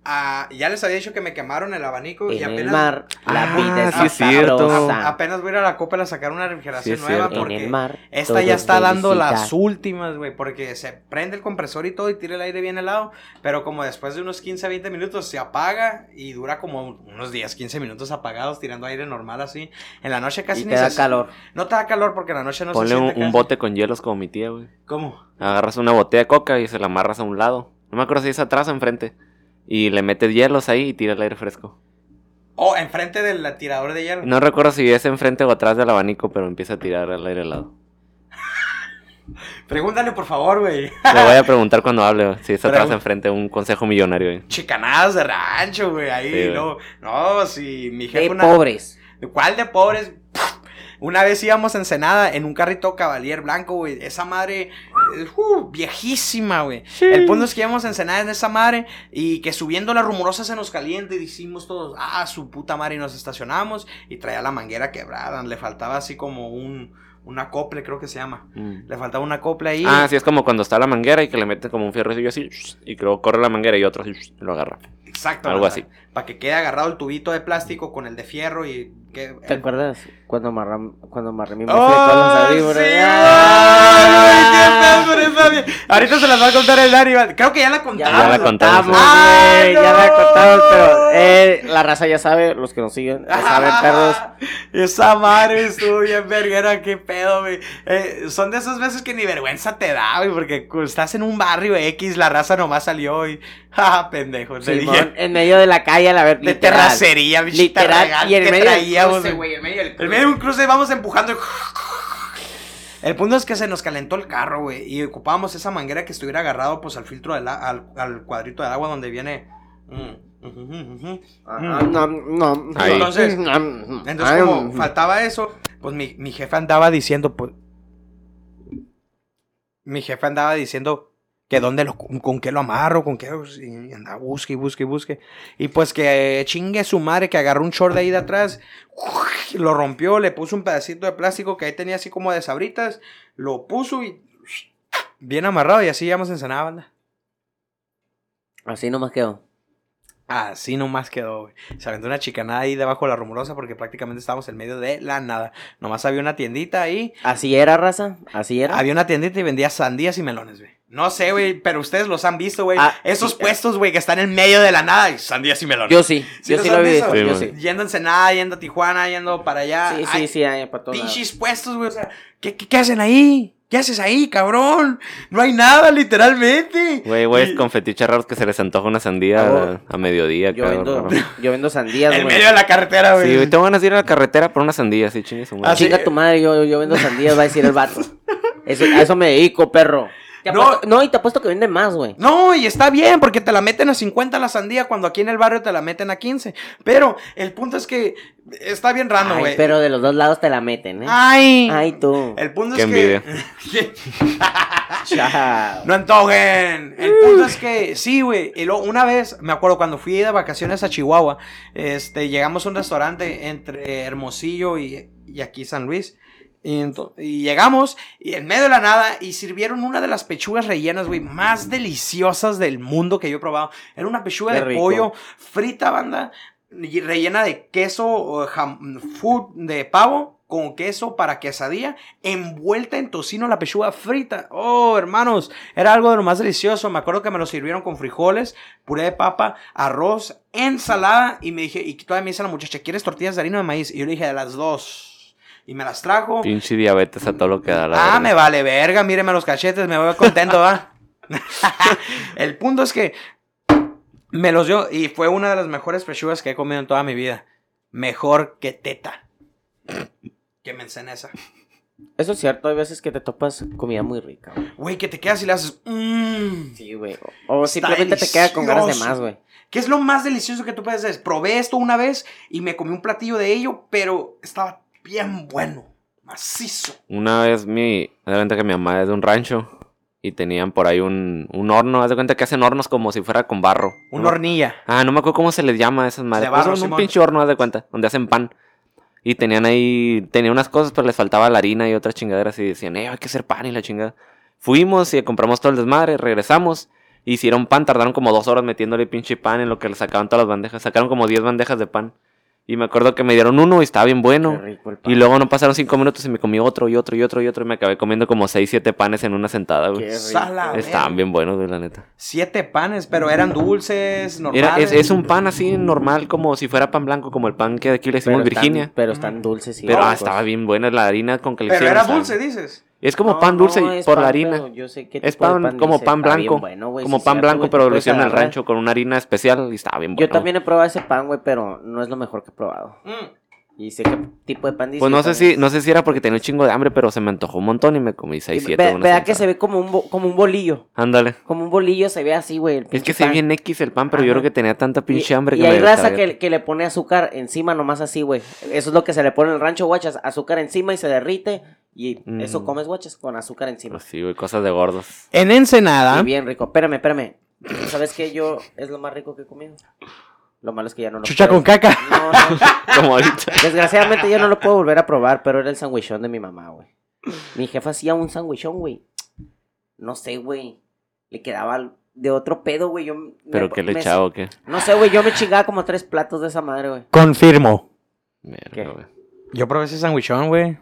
ah, ya les había dicho que me quemaron el abanico y En el apenas, mar, la Ah, vida es sí cierto. apenas voy a ir a la Coppel a sacar una refrigeración Sí nueva cierto. En porque el mar. esta ya es está dando las últimas, güey, porque se prende el compresor y todo y tira el aire bien helado, pero como después de unos 15 20 minutos se apaga y dura como unos 10, 15 minutos apagados tirando aire normal así. En la noche casi Y ni te da se- calor. No te da calor porque en la noche no Ponle se un, siente un casi. bote con hielos como mi tía, güey. ¿Cómo? Agarras una botella de coca y se la amarras a un lado. No me acuerdo si es atrás o enfrente. Y le metes hielos ahí y tiras el aire fresco. Oh, enfrente del tirador de hielo. No recuerdo si es enfrente o atrás del abanico, pero empieza a tirar el aire helado. Pregúntale por favor, güey. Le voy a preguntar cuando hable si es atrás enfrente, un consejo millonario. güey. Chicanadas de rancho, güey, ahí, Sí, no. No, si mi jefe De una- pobres. ¿Cuál de pobres? Una vez íbamos a Ensenada en un carrito Cavalier blanco, güey. Esa madre, eh, uh, viejísima, güey. El punto es que íbamos a Ensenada en esa madre y que subiendo la rumorosa se nos calienta y decimos todos, ah, su puta madre, y nos estacionamos y traía la manguera quebrada. Le faltaba así como un, un acople, creo que se llama. Mm. Le faltaba un acople ahí. Ah, sí, es como cuando está la manguera y que le meten como un fierro así, y luego corre la manguera y otro así, lo agarra. Exacto. algo así. Para que quede agarrado el tubito de plástico con el de fierro y que... ¿Te acuerdas cuando amarram, cuando amarré mi ¡Oh, mofle con los audífonos? sí, ¡Ah! güey! ¡Qué Ahorita se las va a contar el Dani. va- Creo que ya la contamos. Ya la contamos. ¡Ay, güey, ya la no! contamos, pero eh, la raza ya sabe, los que nos siguen, ya saben, perros. Esa madre estuvo bien verguera, qué pedo, güey. Eh, son de esas veces que ni vergüenza te da, güey, porque estás en un barrio X, la raza nomás salió y. ¡Ja, pendejo! Dije. en medio de la calle, a la ver, De literal. terracería, bicho, Literal, regal y en medio del traíamos, cruce, güey. en medio del En cruce. medio de un cruce vamos empujando. El punto es que se nos calentó el carro, güey. Y ocupábamos esa manguera que estuviera agarrado pues al filtro del al, al cuadrito de agua donde viene. mm. Ah, no, no. Ahí. Entonces- Entonces, Entonces, como faltaba eso, pues mi, mi jefe andaba diciendo, pues. Mi jefe andaba diciendo que dónde lo, con qué lo amarro, con qué. Y andaba busque y busque y busque. Y pues que chingue su madre, que agarró un short de ahí de atrás, lo rompió, le puso un pedacito de plástico que ahí tenía así como de sabritas, lo puso y. Bien amarrado y así íbamos en Ensenada, banda. Así nomás quedó. Así nomás quedó, güey. Se aventó una chicanada ahí debajo de la rumorosa porque prácticamente estábamos en medio de la nada. Nomás había una tiendita ahí. Así era, raza. Así era. Había una tiendita y vendía sandías y melones, güey. No sé, güey, pero ustedes los han visto, güey. Ah, Esos sí. puestos, güey, que están en medio de la nada y sandías y melones. Yo sí. ¿Sí yo sí lo he visto? Sí, yo sí. Yendo a Ensenada, yendo a Tijuana, yendo para allá. Sí, sí, Ay, sí, hay para todos. Pinches puestos, güey. O sea, ¿qué, qué, qué hacen ahí? ¿Qué haces ahí, cabrón? No hay nada, literalmente. Güey, güey, Y- con fetiches raros que se les antoja una sandía a, a mediodía. Yo cabrón, vendo, yo vendo sandías, En güey. medio de la carretera, güey. Sí, güey, tengo ganas de ir a la carretera por una sandía, sí, chingue su madre. Ah, sí. Chinga tu madre, yo, yo vendo sandías, va a decir el vato. Eso, a eso me dedico, perro. Te No. apuesto- no, y te apuesto que vende más, güey. No, y está bien, porque te la meten a 50 la sandía cuando aquí en el barrio te la meten a 15. Pero el punto es que está bien raro, Ay, güey. pero de los dos lados te la meten, ¿eh? Ay. Ay, tú. El punto Qué es envidia. que. Chao. no antojen. El punto es que sí, güey. Y luego una vez, me acuerdo cuando fui de vacaciones a Chihuahua, este, llegamos a un restaurante entre Hermosillo y, y aquí San Luis. Y, y llegamos y en medio de la nada y sirvieron una de las pechugas rellenas, güey, más deliciosas del mundo que yo he probado. Era una pechuga Qué de rico. pollo frita, banda, y rellena de queso, jam- food de pavo con queso para quesadilla, envuelta en tocino la pechuga frita. Oh, hermanos, era algo de lo más delicioso. Me acuerdo que me lo sirvieron con frijoles, puré de papa, arroz, ensalada y me dije, y todavía me dice la muchacha, ¿quieres tortillas de harina de maíz? Y yo le dije, de las dos. Y me las trajo. Pinche diabetes a todo lo que da la Ah, verdad. me vale verga, míreme los cachetes, me voy contento, va. El punto es que me los dio y fue una de las mejores pechugas que he comido en toda mi vida. Mejor que teta. Que me esa. Eso es cierto, hay veces que te topas comida muy rica, güey. Güey, que te quedas y le haces. mmm. Sí, güey. O, o simplemente te queda con ganas de más, güey. ¿Qué es lo más delicioso que tú puedes hacer? Probé esto una vez y me comí un platillo de ello, pero estaba bien bueno. Macizo. Una vez mi, me de cuenta que mi mamá es de un rancho y tenían por ahí un, un horno, haz de cuenta que hacen hornos como si fuera con barro. Una ¿no? hornilla. Ah, no me acuerdo cómo se les llama a esas madres. De barro, un pinche horno, haz de cuenta, donde hacen pan. Y tenían ahí, tenían unas cosas, pero les faltaba la harina y otras chingaderas y decían, eh, hay que hacer pan y la chingada. Fuimos y compramos todo el desmadre, regresamos Hicieron pan, tardaron como dos horas metiéndole pinche pan en lo que le sacaban todas las bandejas. Sacaron como 10 bandejas de pan. Y me acuerdo que me dieron uno y estaba bien bueno. Y luego no pasaron cinco minutos y me comí otro y otro y otro y otro. Y me acabé comiendo como seis, siete panes en una sentada, güey. Qué rico. Sala, Estaban bien buenos, güey, la neta. Siete panes, pero eran dulces, normales. Era, es, es un pan así normal, como si fuera pan blanco, como el pan que aquí le decimos Pero están- Virginia. pero están dulces y Pero ah, estaba bien buena la harina con que le Pero era estaba- dulce, dices. Es como No, pan dulce no, por pan, la harina. yo sé qué Es tipo de pan, como pan blanco. bueno, güey, como pan blanco, pero lo puedes hicieron en el rancho con una harina especial y estaba bien Yo bueno. también he probado ese pan, güey, pero no es lo mejor que he probado. Y sé qué tipo de pan dice. Pues no sé si, no sé si era porque tenía un chingo de hambre, pero se me antojó un montón y me comí Y 6, ve- 7 de una Vea que se ve como un, bo- como un bolillo. Ándale. Como un bolillo se ve así, güey. Es que se ve bien X el pan, pero yo creo que tenía tanta pinche y, hambre y que hay me raza que, que le pone azúcar encima nomás así, güey. Eso es lo que se le pone en el rancho, guachas. Azúcar encima y se derrite. Y Mm. eso comes, guachas, con azúcar encima. Pues sí, güey, cosas de gordos. En Ensenada. Y bien rico. Espérame, espérame. ¿Sabes qué? Yo es lo más rico que he comido. Lo malo es que ya no lo Chucha puedo- con caca. No, no. Como ahorita. Desgraciadamente ya no lo puedo volver a probar, pero era el sandwichón de mi mamá, güey. Mi jefa hacía un sandwichón, güey. No sé, güey. Le quedaba de otro pedo, güey. Yo me- ¿Pero qué le me- echaba o qué? No sé, güey. Yo me chingaba como tres platos de esa madre, güey. Confirmo. ¿Qué? güey. Yo probé ese sandwichón, güey.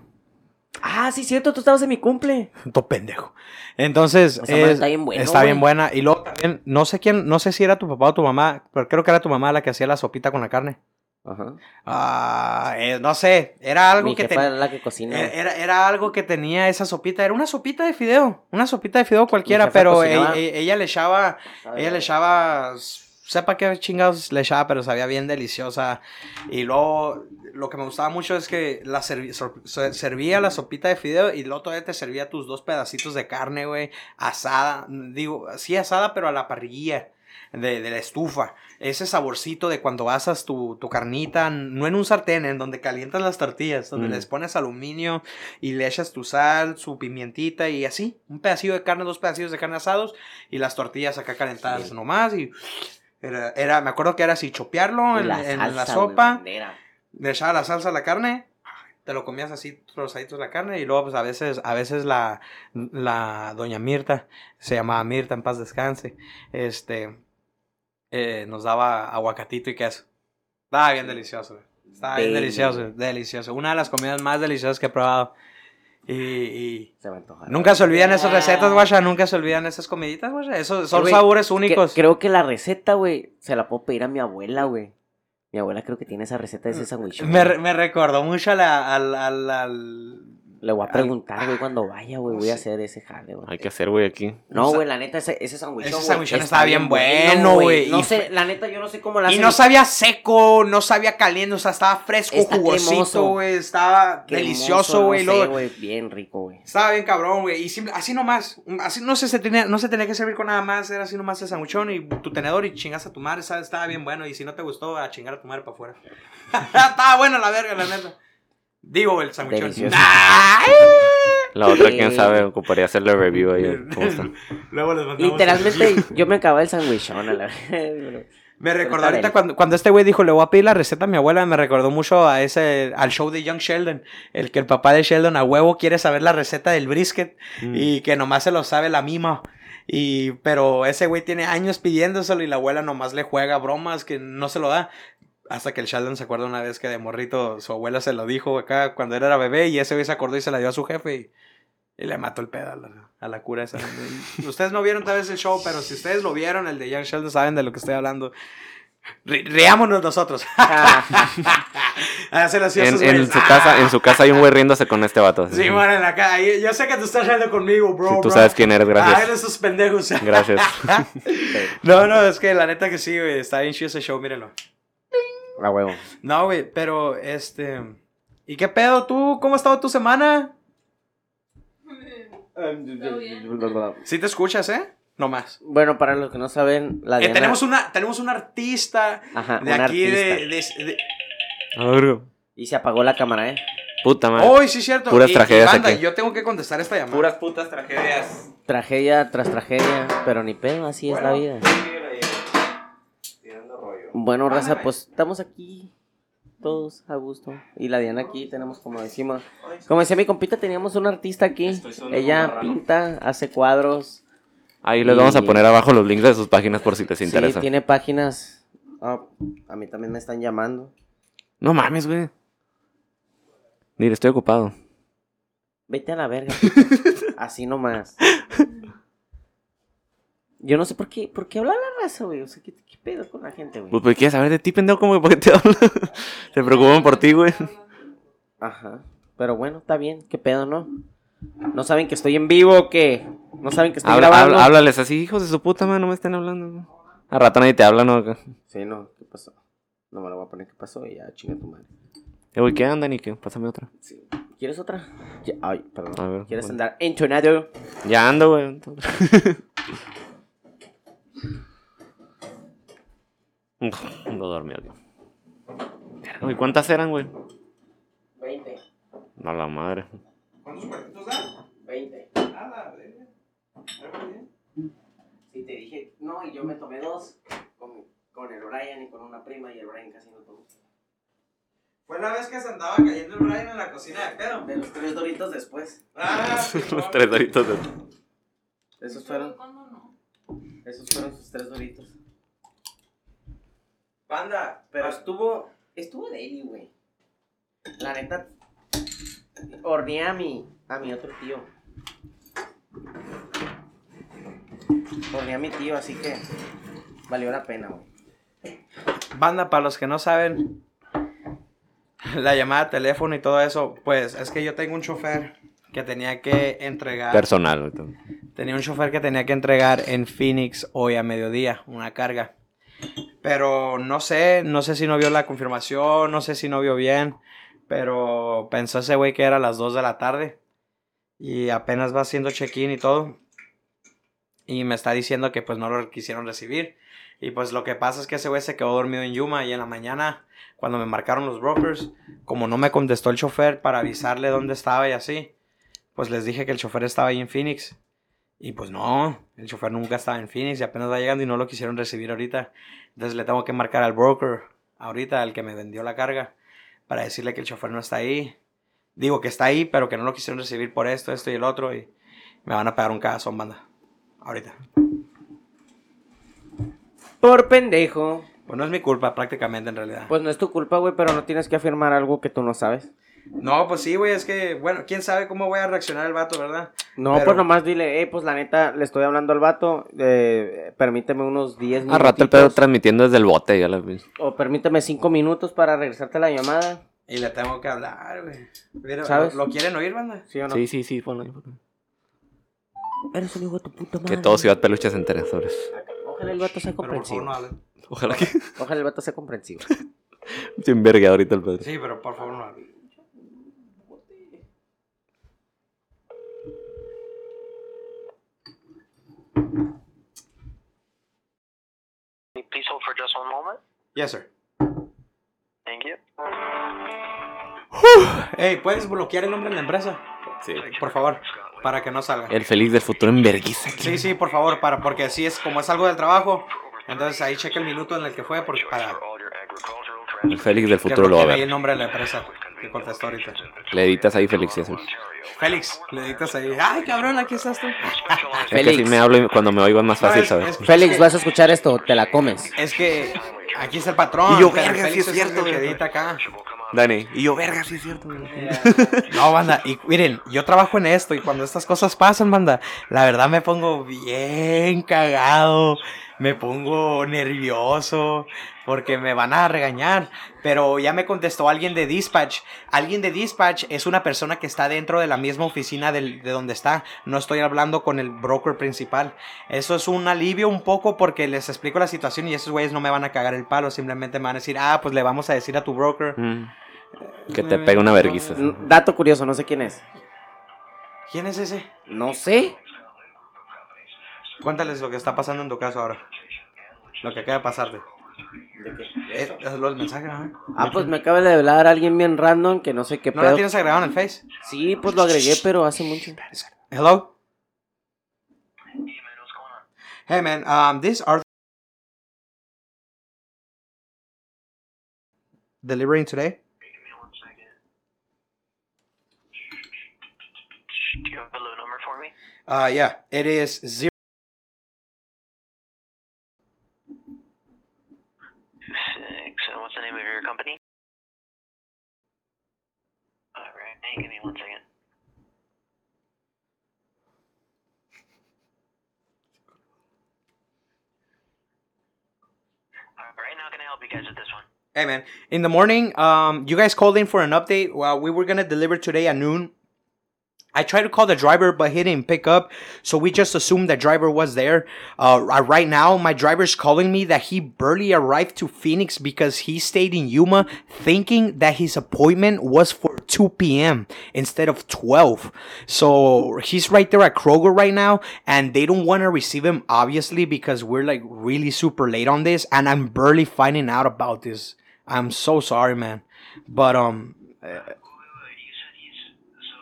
Ah, sí, cierto. Tú estabas en mi cumple. Todo pendejo. Entonces, Esa madre es- está bien bueno, está bien buena. Y luego también, no sé quién, no sé si era tu papá o tu mamá, pero creo que era tu mamá la que hacía la sopita con la carne. Ajá. Ah, eh, no sé, era algo Mi que jefa tenía. era la que cocina. Era, algo que tenía esa sopita, era una sopita de fideo, una sopita de fideo cualquiera, pero ella, ella le echaba, ella le echaba, sepa qué chingados le echaba, pero sabía bien deliciosa. Y luego, lo que me gustaba mucho es que la servía la sopita de fideo y luego todavía te servía tus dos pedacitos de carne, güey, asada, digo, sí asada, pero a la parrilla. De, de la estufa, ese saborcito de cuando asas tu, tu carnita, no en un sartén, en donde calientas las tortillas, donde Mm. les pones aluminio y le echas tu sal, su pimientita y así, un pedacito de carne, dos pedacitos de carne asados y las tortillas acá calentadas Sí. nomás y era, era, me acuerdo que era así, chopearlo en, la en sopa, bandera. le echaba la salsa a la carne, te lo comías así trozaditos la carne y luego pues a veces, a veces la, la doña Mirta, se llamaba Mirta, en paz descanse, este, eh, nos daba aguacatito y queso. Estaba bien delicioso. Estaba bien delicioso, delicioso. Una de las comidas más deliciosas que he probado. Y, y Se me antoja. nunca se olvidan esas recetas, guacha, nunca se olvidan esas comiditas, guacha. Esos son sabores Que- únicos. creo que la receta, güey, se la puedo pedir a mi abuela, güey. Mi abuela creo que tiene esa receta de ese sándwich. Me, me recordó mucho a la- al, al, al- Le voy a preguntar, güey, cuando vaya, güey. Voy a hacer ese jale, güey. Hay que hacer, güey, aquí. No, güey, la neta, ese, ese sándwich. ese sandwichón estaba bien bueno, güey, No y sé, la neta, yo no sé cómo la Y hacen. no sabía seco, no sabía caliente, o sea, estaba fresco, Está jugosito, güey. Estaba Cremoso, delicioso, no güey. luego- güey, bien rico, güey. Estaba bien cabrón, güey. Y simple- así nomás. Así no se, se tenía, no se tenía que servir con nada más. Era así nomás el sanguchón y tu tenedor y chingas a tu madre. ¿sabes? Estaba bien bueno. Y si no te gustó, a chingar a tu madre para afuera. Estaba bueno la verga, la neta. Digo, el. ¡Ay! La otra, quién sabe, ocuparía hacerle review ahí. Literalmente, yo me acabé el sandwichón a la vez. Me recordó ahorita bien. cuando, cuando este güey dijo, le voy a pedir la receta a mi abuela, me recordó mucho a ese, al show de Young Sheldon, el que el papá de Sheldon a huevo quiere saber la receta del brisket Mm. y que nomás se lo sabe la mima. Y, pero ese güey tiene años pidiéndoselo y la abuela nomás le juega bromas que no se lo da. Hasta que el Sheldon se acuerda una vez que de morrito su abuela se lo dijo acá cuando él era bebé y ese güey se acordó y se la dio a su jefe y, y le mató el pedo a la, a la cura esa. Ustedes no vieron tal vez el show, pero si ustedes lo vieron, el de Young Sheldon, saben de lo que estoy hablando. Ri- Riámonos nosotros. En, su casa, en su casa hay un güey riéndose con este vato. Sí, bueno, en la. Yo sé que tú estás riendo conmigo, bro. Sí, tú bro. sabes quién eres, gracias. de esos pendejos. Gracias. no, no, es que la neta que sí, güey. Está bien chido ese show, mírenlo. A huevo. No, güey, pero este. ¿Y qué pedo tú? ¿Cómo ha estado tu semana? Sí te escuchas, ¿eh? No más. Bueno, para los que no saben, la Eh, Diana... tenemos, una, tenemos un artista Ajá, de un aquí artista. de, de- de- Y se apagó la cámara, ¿eh? Puta madre. Hoy sí, cierto. Puras Y- y tragedias banda, aquí. Yo tengo que contestar esta llamada. putas tragedias. Tragedia tras tragedia, pero ni pedo, así es la vida. Bueno, raza, pues estamos aquí todos a gusto. Y la Diana aquí tenemos, como decimos, como decía mi compita, teníamos un artista aquí. Ella pinta, hace cuadros, Ahí les vamos a poner abajo los links de sus páginas por si les interesa. Sí, tiene páginas. Ah, a mí también me están llamando. No mames, güey. Mire, estoy ocupado. Vete a la verga. Así nomás. Yo no sé por qué, por qué habla la raza, güey. O sea, ¿qué, qué pedo con la gente, güey? Pues, pues quieres saber de ti, pendejo, ¿cómo por qué te hablo? Se preocupan por ti, güey. Ajá. Pero bueno, está bien. ¿Qué pedo, no? ¿No saben que estoy en vivo o qué? ¿No saben que estoy Habla- grabando? habla- háblales así, hijos de su puta madre, no me estén hablando. güey. A rato nadie te habla, ¿no? Sí, no. ¿Qué pasó? No me lo voy a poner qué pasó y ya chinga tu madre. Eh, güey, ¿qué andan y qué? Pásame otra. Sí. ¿Quieres otra? Ya- Ay, perdón. A ver, ¿Quieres bueno. andar entonado? Ya ando, güey. Ando dormido. güey. Güey, ¿cuántas eran, güey? 20. A la madre. ¿Cuántos cuartitos dan? 20. Nada, Sí, te dije, no, y yo me tomé dos con, con el Brian y con una prima y el Brian casi no tomó. Fue la vez que se andaba cayendo el Brian en la cocina de pedo. De los tres doritos después. Ah, Los tres doritos de... Esos fueron. Esos fueron sus tres doritos. Banda, Pero estuvo. Estuvo daily, güey. La neta. Horneé a mi. A mi otro tío. Horneé a mi tío, así que. Valió la pena, güey. Banda, para los que no saben, la llamada de teléfono y todo eso, pues es que yo tengo un chofer que tenía que entregar. Personal. Tenía un chofer que tenía que entregar en Phoenix hoy a mediodía, una carga. Pero no sé, no sé si no vio la confirmación, no sé si no vio bien, pero pensó ese güey que era a las 2 de la tarde y apenas va haciendo check-in y todo. Y me está diciendo que pues no lo quisieron recibir. Y pues lo que pasa es que ese güey se quedó dormido en Yuma y en la mañana, cuando me marcaron los brokers, como no me contestó el chofer para avisarle dónde estaba y así, pues les dije que el chofer estaba ahí en Phoenix. Y pues no, el chofer nunca estaba en Phoenix y apenas va llegando y no lo quisieron recibir ahorita. Entonces le tengo que marcar al broker, ahorita, al que me vendió la carga, para decirle que el chofer no está ahí. Digo que está ahí, pero que no lo quisieron recibir por esto, esto y el otro. Y me van a pagar un cagazón, banda. Ahorita. Por pendejo. Pues no es mi culpa, prácticamente, en realidad. Pues no es tu culpa, güey, pero no tienes que afirmar algo que tú no sabes. No, pues sí, güey, es que, bueno, quién sabe cómo voy a reaccionar el vato, ¿verdad? No, Pero- pues nomás dile, eh, pues la neta, le estoy hablando al vato, eh, permíteme unos 10 A minutos. rato el pedo transmitiendo desde el bote, ya la vi. O permíteme 5 minutos para regresarte la llamada. Y le tengo que hablar, güey. ¿Sabes? ¿Lo, lo quieren oír, banda? ¿Sí o no? Sí, sí, sí, ponlo ahí. Eres un hijo de tu puta madre. Que todo Ciudad Peluche se entere sobre eso. Ojalá el vato sea Pero por favor comprensivo. no. Ojalá que... Ojalá el vato sea comprensivo. Sin verga ahorita el pedo. Sí, pero por favor no hablen. Please hold for just one moment. Yes, sir. Thank you. Ey, ¿puedes bloquear el nombre de la empresa? Sí. Por favor, para que no salga. El feliz del futuro en verguiza. Sí, sí, por favor, para, porque así es, como es algo del trabajo, entonces ahí checa el minuto en el que fue, porque para El Félix del futuro lo va a ahí el ver. nombre de la empresa que contestó ahorita. Le editas ahí Félix y eso. Félix, le dictas ahí, ay cabrón, aquí estás tú. Es que si me hablo y cuando me oigo es más fácil, es- ¿sabes? es- Félix, vas a escuchar esto, te la comes. Es que aquí está el patrón. Y yo, verga, sí es cierto, que acá. Dani. Y yo, verga, sí es cierto. No, banda, y miren, yo trabajo en esto y cuando estas cosas pasan, banda, la verdad me pongo bien cagado, me pongo nervioso porque me van a regañar, pero ya me contestó alguien de Dispatch. Alguien de Dispatch es una persona que está dentro de la misma oficina del- de donde está, no estoy hablando con el broker principal. Eso es un alivio un poco porque les explico la situación y esos güeyes no me van a cagar el palo, simplemente me van a decir, ah, pues le vamos a decir a tu broker. Mm. Que te pega una verguiza. Mm, Dato curioso, no sé quién es. ¿Quién es ese? No sé. Cuéntales lo que está pasando en tu caso ahora. Lo que acaba de pasarte. Eh, es lo del mensaje, ¿no? Ah, pues me acaba de hablar alguien bien random que no sé qué ¿No la pedo. tienes agregado en el Face? Sí, pues lo agregué, pero hace mucho. Hello? Hey man, um, these are delivering today? Do you have a low number for me? Uh, yeah, it is zero. Six. And what's the name of your company? All right. Hey, give me one second. All right. Now, can I help you guys with this one? Hey man, in the morning, um, you guys called in for an update. Well, we were gonna deliver today at noon. I tried to call the driver, but he didn't pick up, so we just assumed the driver was there. Uh, right now, my driver's calling me that he barely arrived to Phoenix because he stayed in Yuma, thinking that his appointment was for 2 p.m. instead of 12. So he's right there at Kroger right now, and they don't want to receive him, obviously, because we're like really super late on this, and I'm barely finding out about this. I'm so sorry, man. But um, Wait, wait, wait, you said he's so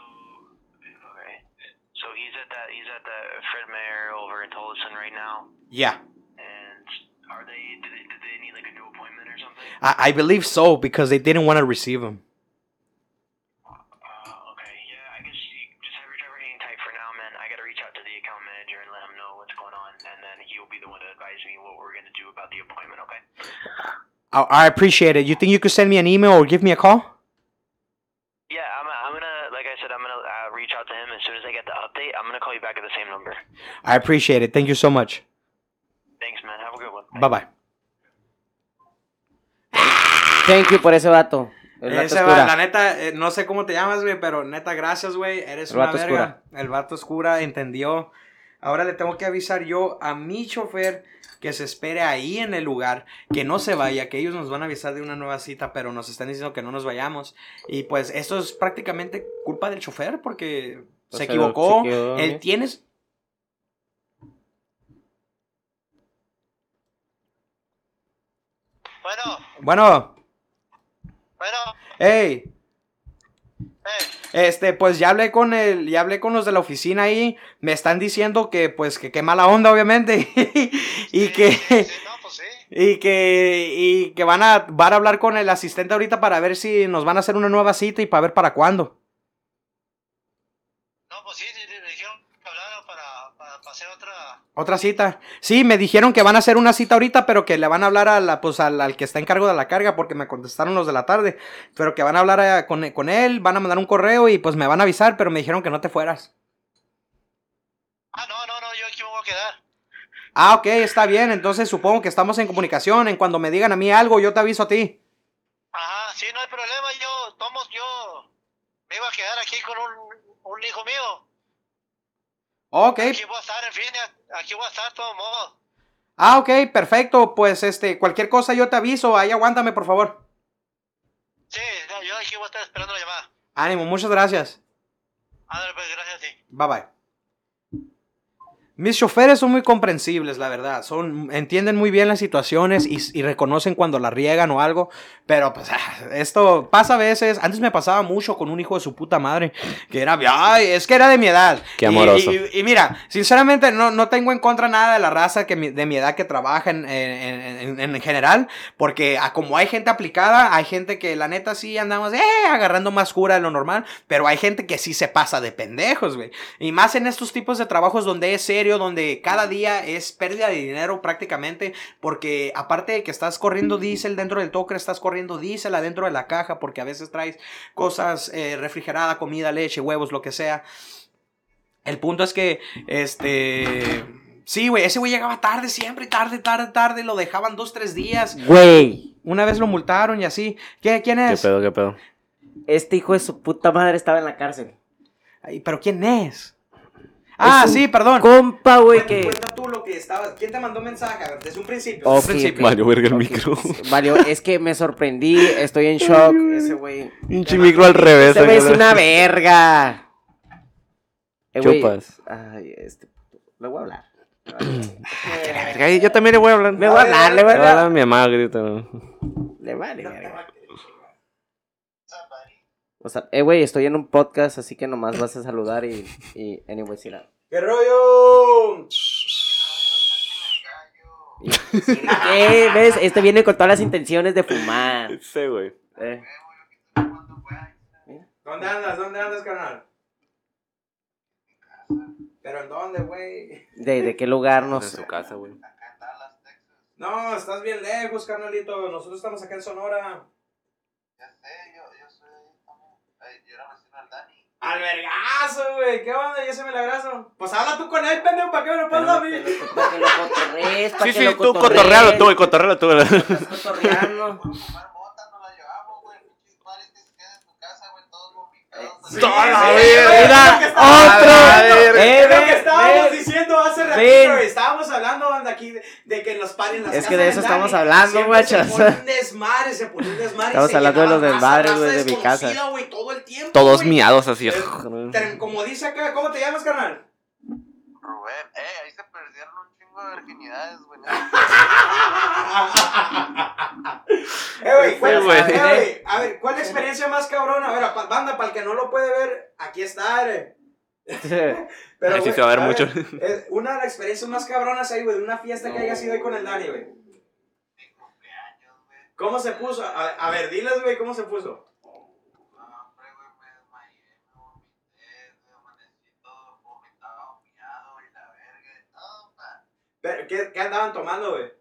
alright. So he's at that he's at the Fred Mayer over in Tolleson right now. yeah. And are they did they did they need like a new appointment or something? I, I believe so because they didn't want to receive him. Uh, okay, yeah, I guess you just have your driver hang tight for now, man. I gotta reach out to the account manager and let him know what's going on, and then he'll be the one to advise me what we're gonna do about the appointment, okay? I, I appreciate it. You think you could send me an email or give me a call? Yeah, I'm, I'm gonna, like I said, I'm gonna uh, reach out to him as soon as I get the update. I'm gonna call you back at the same number. I appreciate it. Thank you so much. Thanks, man. Have a good one. Bye bye. Thank you por ese vato. El vato Ese oscura. va- la neta, eh, no sé cómo te llamas, güey, pero neta, gracias, güey. Eres El una vato verga. El vato oscura entendió. Ahora le tengo que avisar yo a mi chofer que se espere ahí en el lugar, que no se vaya, que ellos nos van a avisar de una nueva cita, pero nos están diciendo que no nos vayamos. Y pues esto es prácticamente culpa del chofer porque O se sea, equivocó. quedó, Él tiene... Bueno, Bueno, bueno, hey. Este, pues ya hablé con el, ya hablé con los de la oficina ahí, me están diciendo que pues que qué mala onda obviamente y que no, pues sí. y que y que van a van a hablar con el asistente ahorita para ver si nos van a hacer una nueva cita y para ver para cuándo. No, pues sí, le dijeron que hablara para, para, para hacer otra. Otra cita. Sí, me dijeron que van a hacer una cita ahorita, pero que le van a hablar a la, pues, al, al que está en cargo de la carga, porque me contestaron los de la tarde. Pero que van a hablar eh, con, con él, van a mandar un correo y pues me van a avisar, pero me dijeron que no te fueras. Ah, no, no, no, yo aquí me voy a quedar. Ah, ok, está bien. Entonces supongo que estamos en comunicación. En cuando me digan a mí algo, yo te aviso a ti. Ajá, sí, no hay problema. Yo, tomos, yo me iba a quedar aquí con un, un hijo mío. Ok. Aquí voy a estar, en fin, aquí voy a estar de todos modos. Ah, ok, perfecto. Pues este, cualquier cosa yo te aviso. Ahí aguántame, por favor. Sí, yo aquí voy a estar esperando la llamada. Ánimo, muchas gracias. Ándale, pues, gracias a ti. Bye bye. Mis choferes son muy comprensibles, la verdad. Son, entienden muy bien las situaciones y, y reconocen cuando la riegan o algo. Pero pues ah, esto pasa a veces. Antes me pasaba mucho con un hijo de su puta madre. Que era, ay, es que era de mi edad. Qué Y- amoroso. Y, y mira, sinceramente no, no tengo en contra nada de la raza que mi- de mi edad que trabaja en, en, en- en general. Porque ah, como hay gente aplicada, hay gente que la neta sí andamos eh, agarrando más cura de lo normal. Pero hay gente que sí se pasa de pendejos, güey. Y más en estos tipos de trabajos donde es serio, donde cada día es pérdida de dinero prácticamente, porque aparte de que estás corriendo diésel dentro del toque, estás corriendo diésel adentro de la caja, porque a veces traes cosas eh, refrigerada, comida, leche, huevos, lo que sea. El punto es que, este... Sí, güey, ese güey llegaba tarde siempre, tarde, tarde, tarde, lo dejaban dos, tres días. Güey, Una vez lo multaron y así. ¿Qué, ¿Quién ¿Qué es? pedo, qué pedo? este hijo de su puta madre estaba en la cárcel. Ay, ¿Pero quién es? Ah, sí, perdón. Compa, güey, que... Cuenta tú lo que estabas. ¿Quién te mandó mensaje? A ver, desde un principio. desde Ok, un principio. Valió verga el Ok, micro. Valió, es que me sorprendí, estoy en shock. Ese güey. Pinche micro al revés. Ese güey es una verga. Eh, güey, Chupas. Ay, este. Le voy a hablar. Ay, Yo también le voy a hablar. Le voy a hablar, le voy a Le voy a hablar hablar. a mi mamá, grita. Le vale, verga. O sea, eh, güey, estoy en un podcast, así que nomás vas a saludar y. y anyways, sí, la- ¡Qué rollo! ¿Qué? ¿Ves? Este viene con todas las intenciones de fumar. Sí, güey. Eh. ¿Dónde andas? ¿Dónde andas, carnal? ¿Pero en dónde, güey? ¿De, de qué lugar En nos.? su casa, güey. No, estás bien lejos, carnalito. Nosotros estamos acá en Sonora. Ya sé, yo, Al vergazo, güey. ¿Qué onda? Ya se me la abrazo. Pues habla tú con él, pendejo, para que me lo pasas a mí. Para que lo cotorrees, para Sí, que sí, lo tú cotorrees. cotorrealo tú, güey, cotorrealo tú. Estás cotorreando. Por Toda la estábamos otro. hablando, es lo que estábamos diciendo hace ratito. Estábamos hablando banda, aquí de, de que en los pares, en las Es que de eso estamos hablando, guachas. Se pone un desmadre, se pone un desmadre. Estamos hablando de los desmadres, güey, de mi casa. todo el tiempo. Todos miados así. Eh, Como dice acá, ¿cómo te llamas, carnal? Rubén, eh, ahí se chingo de virginidades, güey. Eh, güey, ¿cuál Sí, es- eh, güey, a ver, ¿cuál es la experiencia más cabrona? A ver, banda, para el que no lo puede ver, aquí está, eh. Pero, Ahí sí güey, se va a ver mucho. eh, una de las experiencias más cabronas ahí, güey, de una fiesta que haya sido ahí con el Dani, güey. ¿Cómo se puso? A, a ver, diles, güey, ¿cómo se puso? Pero, ¿qué, qué andaban tomando, güey?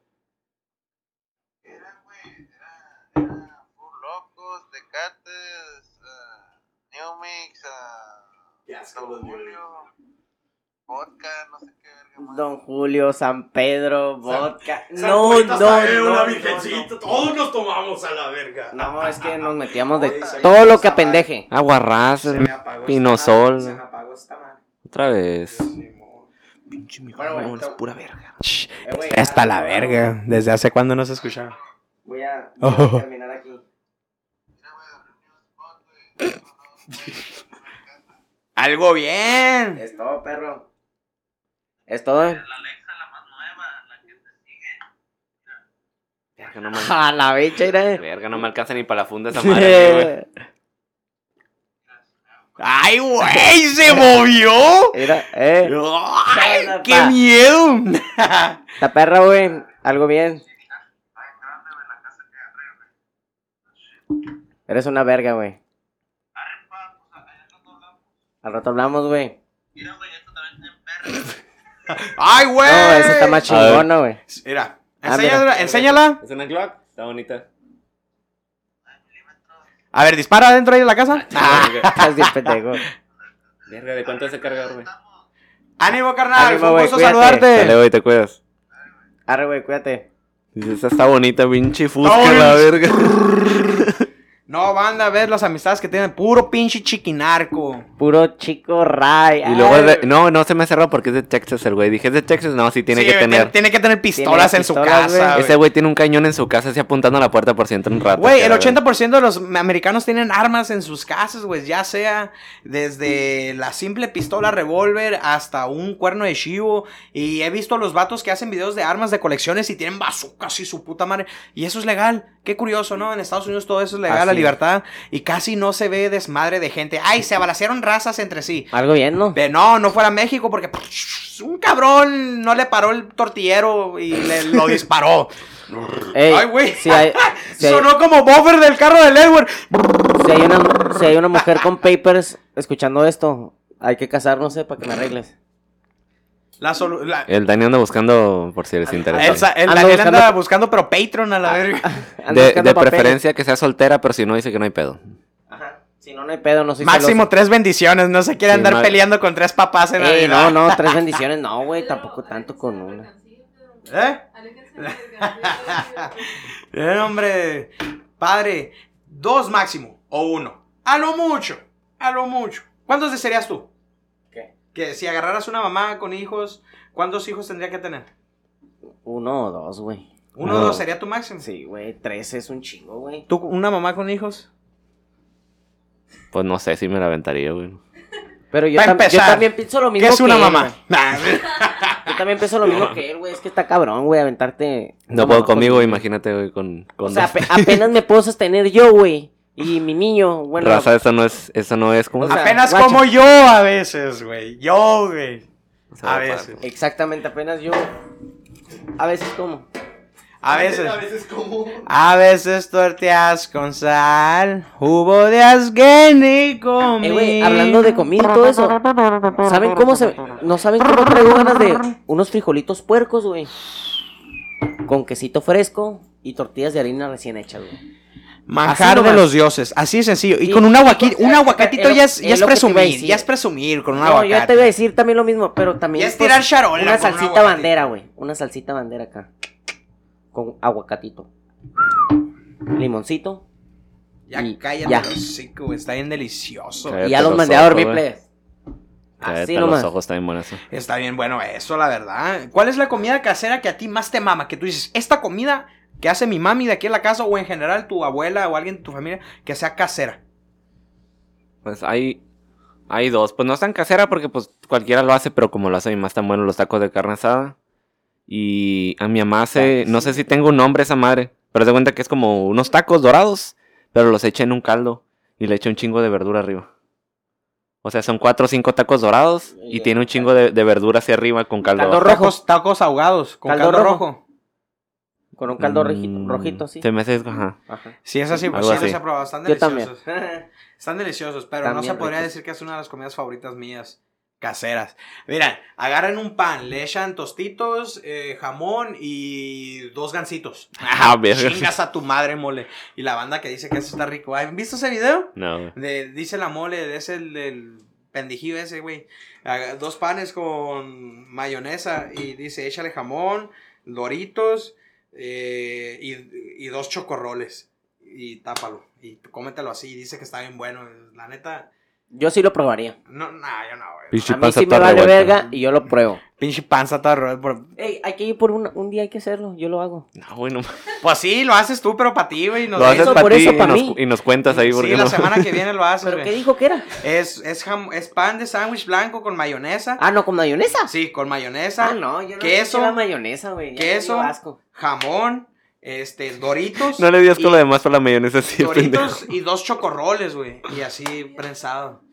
Era, güey, era, era Locos, Tecates, uh, New Mix, uh, Qué asco, Don los Julio, vodka, no sé qué verga más. Don Julio, San Pedro, vodka. San No, no, no, una no, todos nos tomamos a la verga. no. Es que nos metíamos de Oye, todo lo que apendeje. Aguarrás, Pinosol. madre, Se me apagó esta madre. Otra vez. Pinche Bueno, güey, es pura verga. Eh, güey, Hasta ah, la verga. ¿Desde hace cuándo no se escuchaba? Voy a Oh. voy a terminar aquí. Algo bien. Es todo, perro. Es todo. La Alexa, la más nueva, la que te sigue. Verga, no me, A la bicha, mira. verga, no me alcanza ni para la funda esa madre, güey. ¡Ay, güey! ¡Se movió! Mira, eh. ¡Ay, qué pa. miedo! La perra, güey. Algo bien. Eres una verga, güey. Al rato hablamos, güey. Mira, güey, esto también está en perro. ¡Ay, güey! No, esa está más chingona, güey. Mira, Ah, enséñala. mira. enséñala. ¿Es una Glock? Está bonita. A ver, dispara adentro ahí de la casa. Estás bien pendejo. Verga, ¿de cuánto se carga, güey? ¡Ánimo, carnal! Ánimo, güey, gusto cuídate. saludarte. Dale, güey, te cuidas. Arre, güey, cuídate. Esta está bonita, pinche fusca, la verga. No, banda, a ver las amistades que tienen. Puro pinche chiquinarco. Puro chico ray. Y luego, de- no, no se me cerró porque es de Texas el güey. Dije, es de Texas, no, sí tiene Sí, que tener. Tiene que tener pistolas en su pistolas, casa. Ese güey tiene un cañón en su casa así apuntando a la puerta por si entra un rato. Güey, el la verga. 80% de los americanos tienen armas en sus casas, güey. Ya sea desde la simple pistola revólver hasta un cuerno de chivo. Y he visto a los vatos que hacen videos de armas de colecciones y tienen bazookas y su puta madre. Y eso es legal. Qué curioso, ¿no? En Estados Unidos todo eso es legal, Así. Libertad. Y casi no se ve desmadre de gente. Ay, se abalacieron razas entre sí. Algo bien, ¿no? Pero no, no fuera México porque un cabrón no le paró el tortillero y le lo disparó. Ey, Ay, güey. Si hay- Sonó como buffer del carro del Edward. si hay una, si hay una mujer con papers escuchando esto, hay que casarnos, eh, para que me arregles. La solu- la- El Dani anda buscando por si les interesa. el, el Daniel buscando- anda buscando, pero Patreon a la verga. Ando De, preferencia que sea soltera, pero si no dice que no hay pedo. Ajá. Si no, no hay pedo, no soy Máximo celoso. tres bendiciones. No se quiere Sí, andar peleando con tres papás en Ey, Navidad. no, no, tres bendiciones, no, güey, tampoco tanto con una. ¿Eh? Bien, hombre. Padre, dos máximo. O uno. A lo mucho. A lo mucho. ¿Cuántos desearías tú? Que si agarraras una mamá con hijos, ¿cuántos hijos tendría que tener? Uno o dos, güey. Uno No. o dos sería tu máximo. Sí, güey, tres es un chingo, güey. ¿Tú, una mamá con hijos? Pues no sé si me la aventaría, güey. Pero yo, tam- yo empezar, también pienso lo mismo ¿Qué es una mamá? güey. Nah, Yo también pienso lo mismo que él, güey. Es que está cabrón, güey, aventarte. No puedo con conmigo, imagínate, güey, con, con O sea, dos. apenas me puedo sostener yo, güey. Y mi niño, bueno. Raza, eso no es, eso no es como... O sea, Apenas guacha. como yo a veces, güey. Yo, güey. A veces. Exactamente, apenas yo. A veces como. A veces. A veces como... A veces torteas con sal, jugo de asgueni con Eh, güey, hablando de comida y todo eso. ¿Saben cómo se.? No saben cómo traigo ganas de unos frijolitos puercos, güey. con quesito fresco y tortillas de harina recién hechas, güey. Manjar de los dioses, así de sencillo. Y con un con- un aguacatito ya es, ya es presumir, ya es presumir con un No, aguacate. yo te voy a decir también lo mismo, pero también. Ya es tirar charola Una un salsita aguacate. bandera, güey. Una salsita bandera acá. Con aguacatito. Limoncito. Ya y- cállate ya. güey, está bien delicioso. Cállate Y ya los los mandé a dormir, plebes. Así los nomás. ojos, está bien bueno eso. Está bien bueno eso, la verdad. ¿Cuál es la comida casera que a ti más te mama? Que tú dices, esta comida que hace mi mami de aquí en la casa o en general tu abuela o alguien de tu familia que sea casera. Pues hay, hay dos. Pues no es tan casera porque pues cualquiera lo hace, pero como lo hace mi mamá están buenos los tacos de carne asada. Y a mi mamá hace, no sé si tengo un nombre esa madre, pero de cuenta que es como unos tacos dorados, pero los echa en un caldo y le echa un chingo de verdura arriba. O sea, son cuatro o cinco tacos dorados y tiene un chingo de, de verdura hacia arriba con caldo. Caldo abajo. rojo. Tacos, tacos ahogados con caldo, Caldo rojo. rojo. Con un caldo Mm, rojito, rojito así. Se me hace, ajá. Ajá. Sí, es así, pues sí, los así. he probado. Están Yo también. deliciosos. Están deliciosos, pero no se podría ricos. decir que es una de las comidas favoritas mías caseras. Mira, agarran un pan, le echan tostitos, eh, jamón y dos gansitos. Ah. Chingas a tu madre, mole. Y la banda que dice que eso está rico. ¿Han visto ese video? No. De, dice la mole, es el del pendijillo ese, güey. Dos panes con mayonesa y dice, échale jamón, doritos eh, y, y dos chocorroles. Y tápalo. Y cómetelo así. Dice que está bien bueno. La neta, Yo sí lo probaría. no, nah, yo no, güey. Pinche A mí panza sí me vale revuelta. verga y yo lo pruebo. Pinche panza toda rota por- Ey, hay que ir por un, un día, hay que hacerlo. Yo lo hago. No, güey, no. Pues sí, lo haces tú, pero para ti, güey. nos Lo haces eso, para por ti eso, y, pa' y nos cuentas ahí. ¿por Sí, qué la no? semana que viene lo haces, ¿Pero güey. qué dijo que era? Es, es, jam- es pan de sándwich blanco con mayonesa. Ah, no, con mayonesa. Sí, con mayonesa. Ah, no, yo no queso, la mayonesa, güey. ya queso. Jamón, este, doritos. No le digas con lo demás por la mayonesa así, Doritos pendejo. y dos chocorroles, güey. Y así prensado.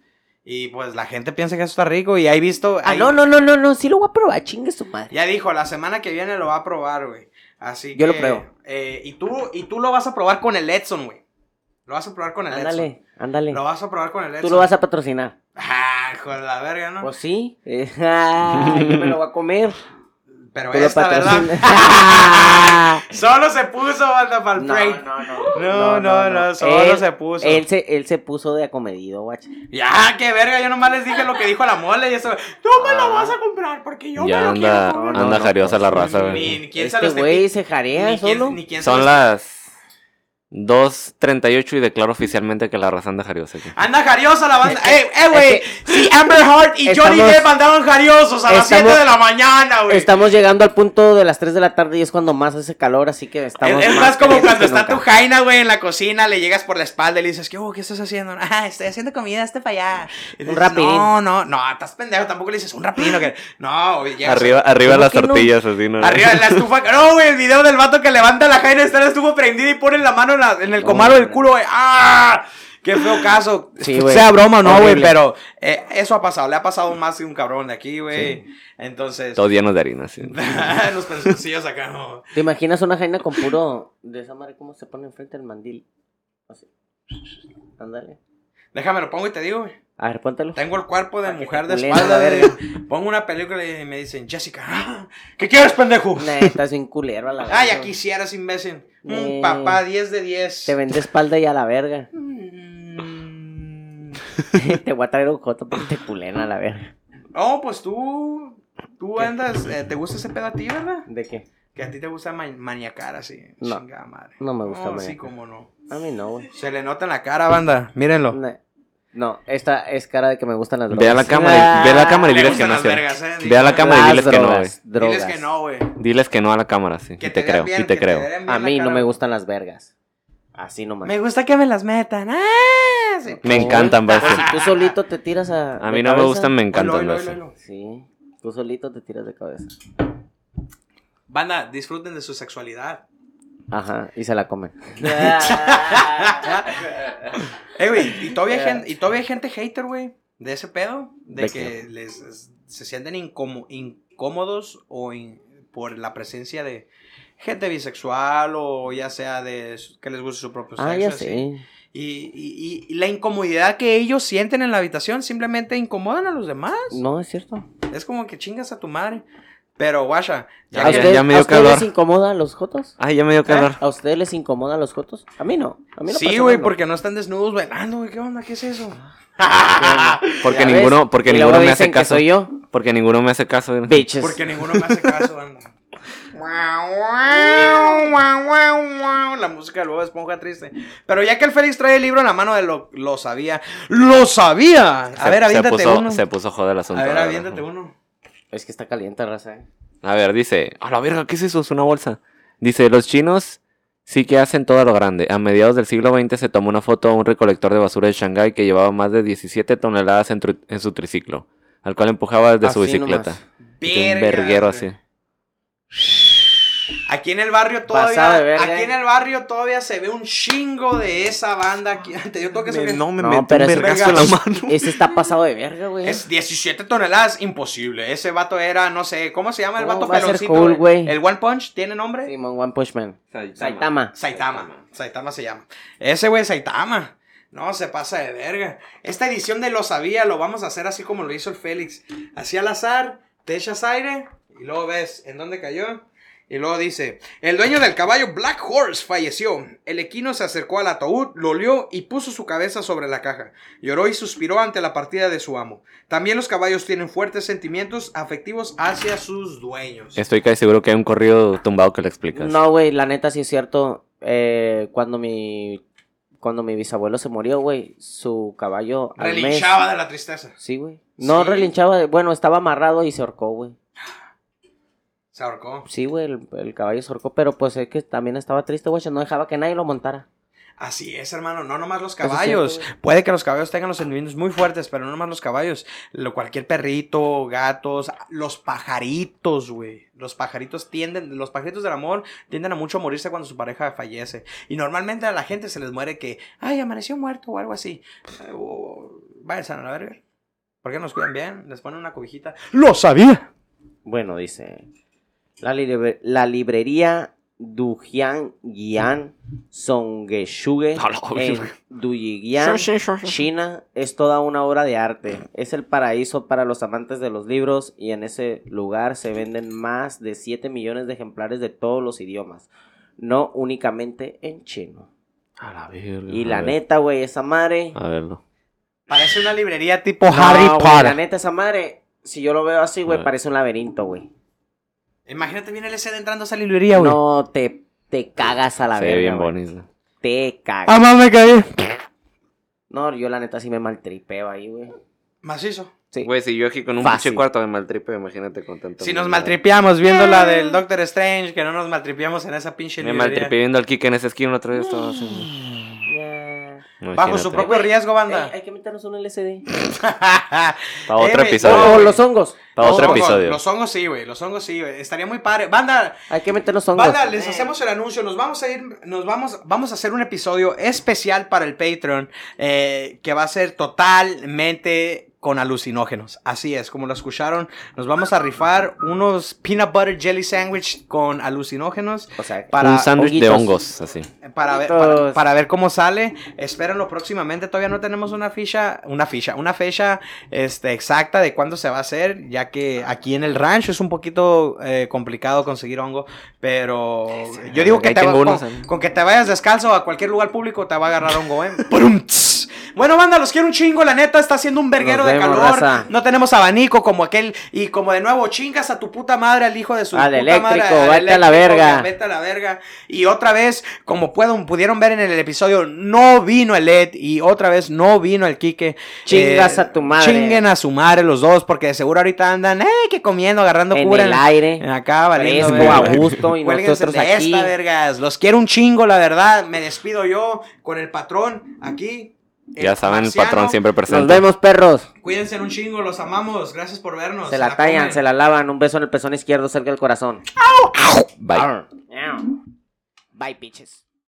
Y pues la gente piensa que eso está rico. Y ahí visto. Ah, ahí- no, no, no, no, no, sí lo voy a probar, chingue su madre. Ya dijo, la semana que viene lo va a probar, güey. Así Yo lo pruebo. eh, y, tú, y tú lo vas a probar con el Edson, güey. Lo vas a probar con el Edson. Ándale, ándale. Lo vas a probar con el Edson. Tú lo vas a patrocinar. Ah, hijo de la verga, ¿no? Pues sí. Ah, yo me lo voy a comer. Pero Tú esta, ¿verdad? Solo se puso, banda, para el No, break. no, no. No, no, no, solo Él- se puso. Él se, él se puso de acomedido, guacha. Ya, qué verga, yo nomás les dije lo que dijo la mole y eso. Tú me lo vas a comprar porque yo Ya me lo anda, quiero comer. no, anda no, jariosa no, la raza, Ni, güey. ni quién se Este los güey se jarea ni quién- solo. ni quién se Son los- las 2.38 y declaro oficialmente que la raza anda jariosa aquí. Anda jariosa la banda. ¡Eh, eh, güey! Si Amber Heard y Johnny Depp andaron jariosos a las estamos- 7 de la mañana, güey. Estamos llegando al punto de las 3 de la tarde y es cuando más hace calor, así que estamos. Es, es más como cuando está tu jaina, güey, en la cocina, le llegas por la espalda y le dices, ¿qué? ¿qué estás haciendo? Ah, estoy haciendo comida, este para allá. Un rapidín. No, no, no, estás pendejo, tampoco le dices un rapidín. Que... No, güey, Arriba, arriba ¿Cómo las no? tortillas, así, ¿no? Arriba de la estufa. No, güey, el video del vato que levanta la jaina, está la estufa prendida y pone la mano en, la- en el No, comalo del culo, güey. ¡Ah! Qué feo caso. Sí, güey. sea broma o no, güey, pero eh, eso ha pasado. Le ha pasado más que un cabrón de aquí, güey. Entonces, Todos llenos de harina, sí. los pensoncillos acá, no. ¿Te imaginas una jaina con puro. de esa madre, cómo se pone enfrente del mandil? Así. Ándale. Déjame lo pongo y te digo, güey. A ver, póntelo. Tengo el cuerpo de mujer de espalda. verga. Pongo una película y me dicen, Jessica, ah, ¿qué quieres, pendejo? Neta, es bien culero a la. Ah, ya quisieras, imbécil. Mm, Eh, papá, 10 de 10. Te vende espalda y a la verga. Mm. te voy a traer un joto porque te culen a la verga. Oh, pues tú. Tú andas. eh, ¿Te gusta ese pedo a ti, verdad? ¿De qué? Que a ti te gusta ma- maniacar así. No. Chingada madre. No me gusta No, sí, maniacar. como no. A mí no, güey. Se le nota en la cara, banda. Mírenlo. No, no, esta es cara de que me gustan las drogas. Ve a la cámara, y- ve a la cámara y Le diles que no. vergas, eh. Ve a la cámara y diles que no, güey. Diles que no, güey. Diles que no a la cámara, sí. Que Y te creo, bien, y te creo. A mí no me gustan las vergas. Así nomás. Me gusta que me las metan. Ah, sí. Me encantan, Pues Basti. si tú solito te tiras a. A mí no me gustan, me encantan, Basti. Sí, tú solito te tiras de cabeza. Banda, disfruten de su sexualidad. Ajá, y se la comen. Eh, güey, y todavía, hay gente, y todavía hay gente hater, güey, de ese pedo, de, ¿De que les es- se sienten incómo- incómodos o in- por la presencia de gente bisexual o ya sea de que les guste su propio sexo. ah, ya sé. Y, y- y la incomodidad que ellos sienten en la habitación simplemente incomodan a los demás. No, es cierto. Es como que chingas a tu madre. Pero, guacha, ya Ya, ¿A, que- usted- ya me a dio ustedes calor. les incomodan los jotos? Ay, ya me dio calor. ¿A ustedes les incomodan los jotos? A mí no. A mí no Sí, güey, porque no están desnudos bailando, güey. ¿Qué onda? ¿Qué es eso? Porque ves, ninguno, porque y ninguno me hace caso. soy yo. Porque ninguno me hace caso. Bitches. Porque ninguno me hace caso, anda. La música de Bob Esponja triste. Pero ya que el Félix trae el libro en la mano de lo, lo sabía. ¡Lo sabía! A Se- ver, se aviéntate puso, uno. Se puso joder el asunto. A ver, aviéntate uno. Es que está caliente, raza. eh. A ver, dice, a la verga, ¿qué es eso? Es una bolsa. Dice, los chinos sí que hacen todo lo grande. A mediados del siglo XX se tomó una foto a un recolector de basura de Shanghái que llevaba más de 17 toneladas en, su triciclo, al cual empujaba desde su bicicleta. un verguero así. Aquí en el barrio Pasado de todavía. verga, Aquí eh. en el barrio todavía se ve un chingo de esa banda. Aquí. ¿Te dio toque eso Me- no, me No, metí pero un vergazo en la mano. Ese está pasado de verga, güey. Es 17 toneladas, imposible. Ese vato era, no sé, ¿cómo se llama el ¿Cómo vato va a ser peloncito? cool, güey? El One Punch, ¿tiene nombre? Simon One Punch Man. Saitama. Saitama. Saitama se llama. Ese güey Saitama. No, se pasa de verga. Esta edición de Lo Sabía lo vamos a hacer así como lo hizo el Félix. Así al azar, te echas aire y luego ves en dónde cayó. Y luego dice, el dueño del caballo Black Horse falleció. El equino se acercó al ataúd, lo olió y puso su cabeza sobre la caja. Lloró y suspiró ante la partida de su amo. También los caballos tienen fuertes sentimientos afectivos hacia sus dueños. Estoy casi seguro que hay un corrido tumbado que le explicas. No, güey, la neta sí es cierto. Eh, cuando mi cuando mi bisabuelo se murió, güey, su caballo al mes. Relinchaba de la tristeza. Sí, güey. No Sí. relinchaba, de- bueno, estaba amarrado y se ahorcó, güey. Se ahorcó. Sí, güey, el, el caballo se ahorcó, pero pues es que también estaba triste, güey, no dejaba que nadie lo montara. Así es, hermano, no nomás los caballos. Puede que los caballos tengan los sentimientos muy fuertes, pero no nomás los caballos. Lo, cualquier perrito, gatos, los pajaritos, güey. Los pajaritos tienden, los pajaritos del amor tienden a mucho a morirse cuando su pareja fallece. Y normalmente a la gente se les muere que, ay, amaneció muerto o algo así. Eh, o- váyanse a la verga. ¿Por qué nos cuidan bien? Les ponen una cobijita. ¡Lo sabía! Bueno, dice. La, libre- la librería Dujian Gian Songeshuge A la en. Dujian, China, es toda una obra de arte. Es el paraíso para los amantes de los libros y en ese lugar se venden más de 7 millones de ejemplares de todos los idiomas. No únicamente en chino. A la verga. Y a la ver, neta, güey, esa madre. A verlo. Parece una librería tipo No, Harry Potter. La neta, esa madre, si yo lo veo así, güey, parece un laberinto, güey. Imagínate bien el SD entrando a esa librería, güey. No te, te cagas a la Se ve verga. bien güey. bonito. Te cagas. Ah, mamá, me caí. No, yo la neta sí me maltripeo ahí, güey. Macizo. Sí. Güey, si yo aquí con un Fácil. pinche cuarto me maltripe, imagínate con tanto. Si nos mierda. maltripeamos viendo la del Doctor Strange, que no nos maltripeamos en esa pinche Me librería. maltripe viendo al Kike en esa esquina otra vez. Estaba así. Bajo su propio riesgo, banda. Ey, hay que meternos un LCD. Para otro Eh, episodio. no, los hongos. Para Los otro hongos, episodio. Los hongos sí, güey. Los hongos sí, güey. Estaría muy padre. Banda, Hay que meternos hongos. banda, les hacemos el anuncio. Nos vamos a ir, nos vamos, vamos a hacer un episodio especial para el Patreon eh, que va a ser totalmente con alucinógenos. Así es, como lo escucharon. Nos vamos a rifar unos peanut butter jelly sandwich con alucinógenos. O sea, para un sándwich de hongos, así. Para ver, Honguitos. para, para ver cómo sale. Espérenlo próximamente. Todavía no tenemos una ficha, una ficha, una fecha este, exacta de cuándo se va a hacer, ya que aquí en el rancho es un poquito eh, complicado conseguir hongo. Pero yo digo que te va- con, ¿eh? con que te vayas descalzo a cualquier lugar público te va a agarrar hongo, ¿eh? Bueno, banda, los quiero un chingo, la neta, está haciendo un verguero de vemos, calor. raza. No tenemos abanico como aquel. Y como de nuevo, chingas a tu puta madre, al hijo de su Al puta eléctrico, madre. vete a la verga. Vete a la verga. Y otra vez, como puedo, pudieron ver en el episodio, no vino el Ed y otra vez no vino el Quique. Chingas a tu madre. Chinguen a su madre los dos, porque de seguro ahorita andan, eh, que comiendo, agarrando En cura el aire. Acá, valiendo Fresco, verga. a gusto, y nosotros aquí. esta, vergas. Los quiero un chingo, la verdad. Me despido yo con el patrón aquí. Ya saben, el patrón siempre Nos presente. vemos, perros. Cuídense un chingo, los amamos. Gracias por vernos. Se la tallan, comen. se la lavan. Un beso en el pezón izquierdo cerca del corazón. Bye. Bye, bitches.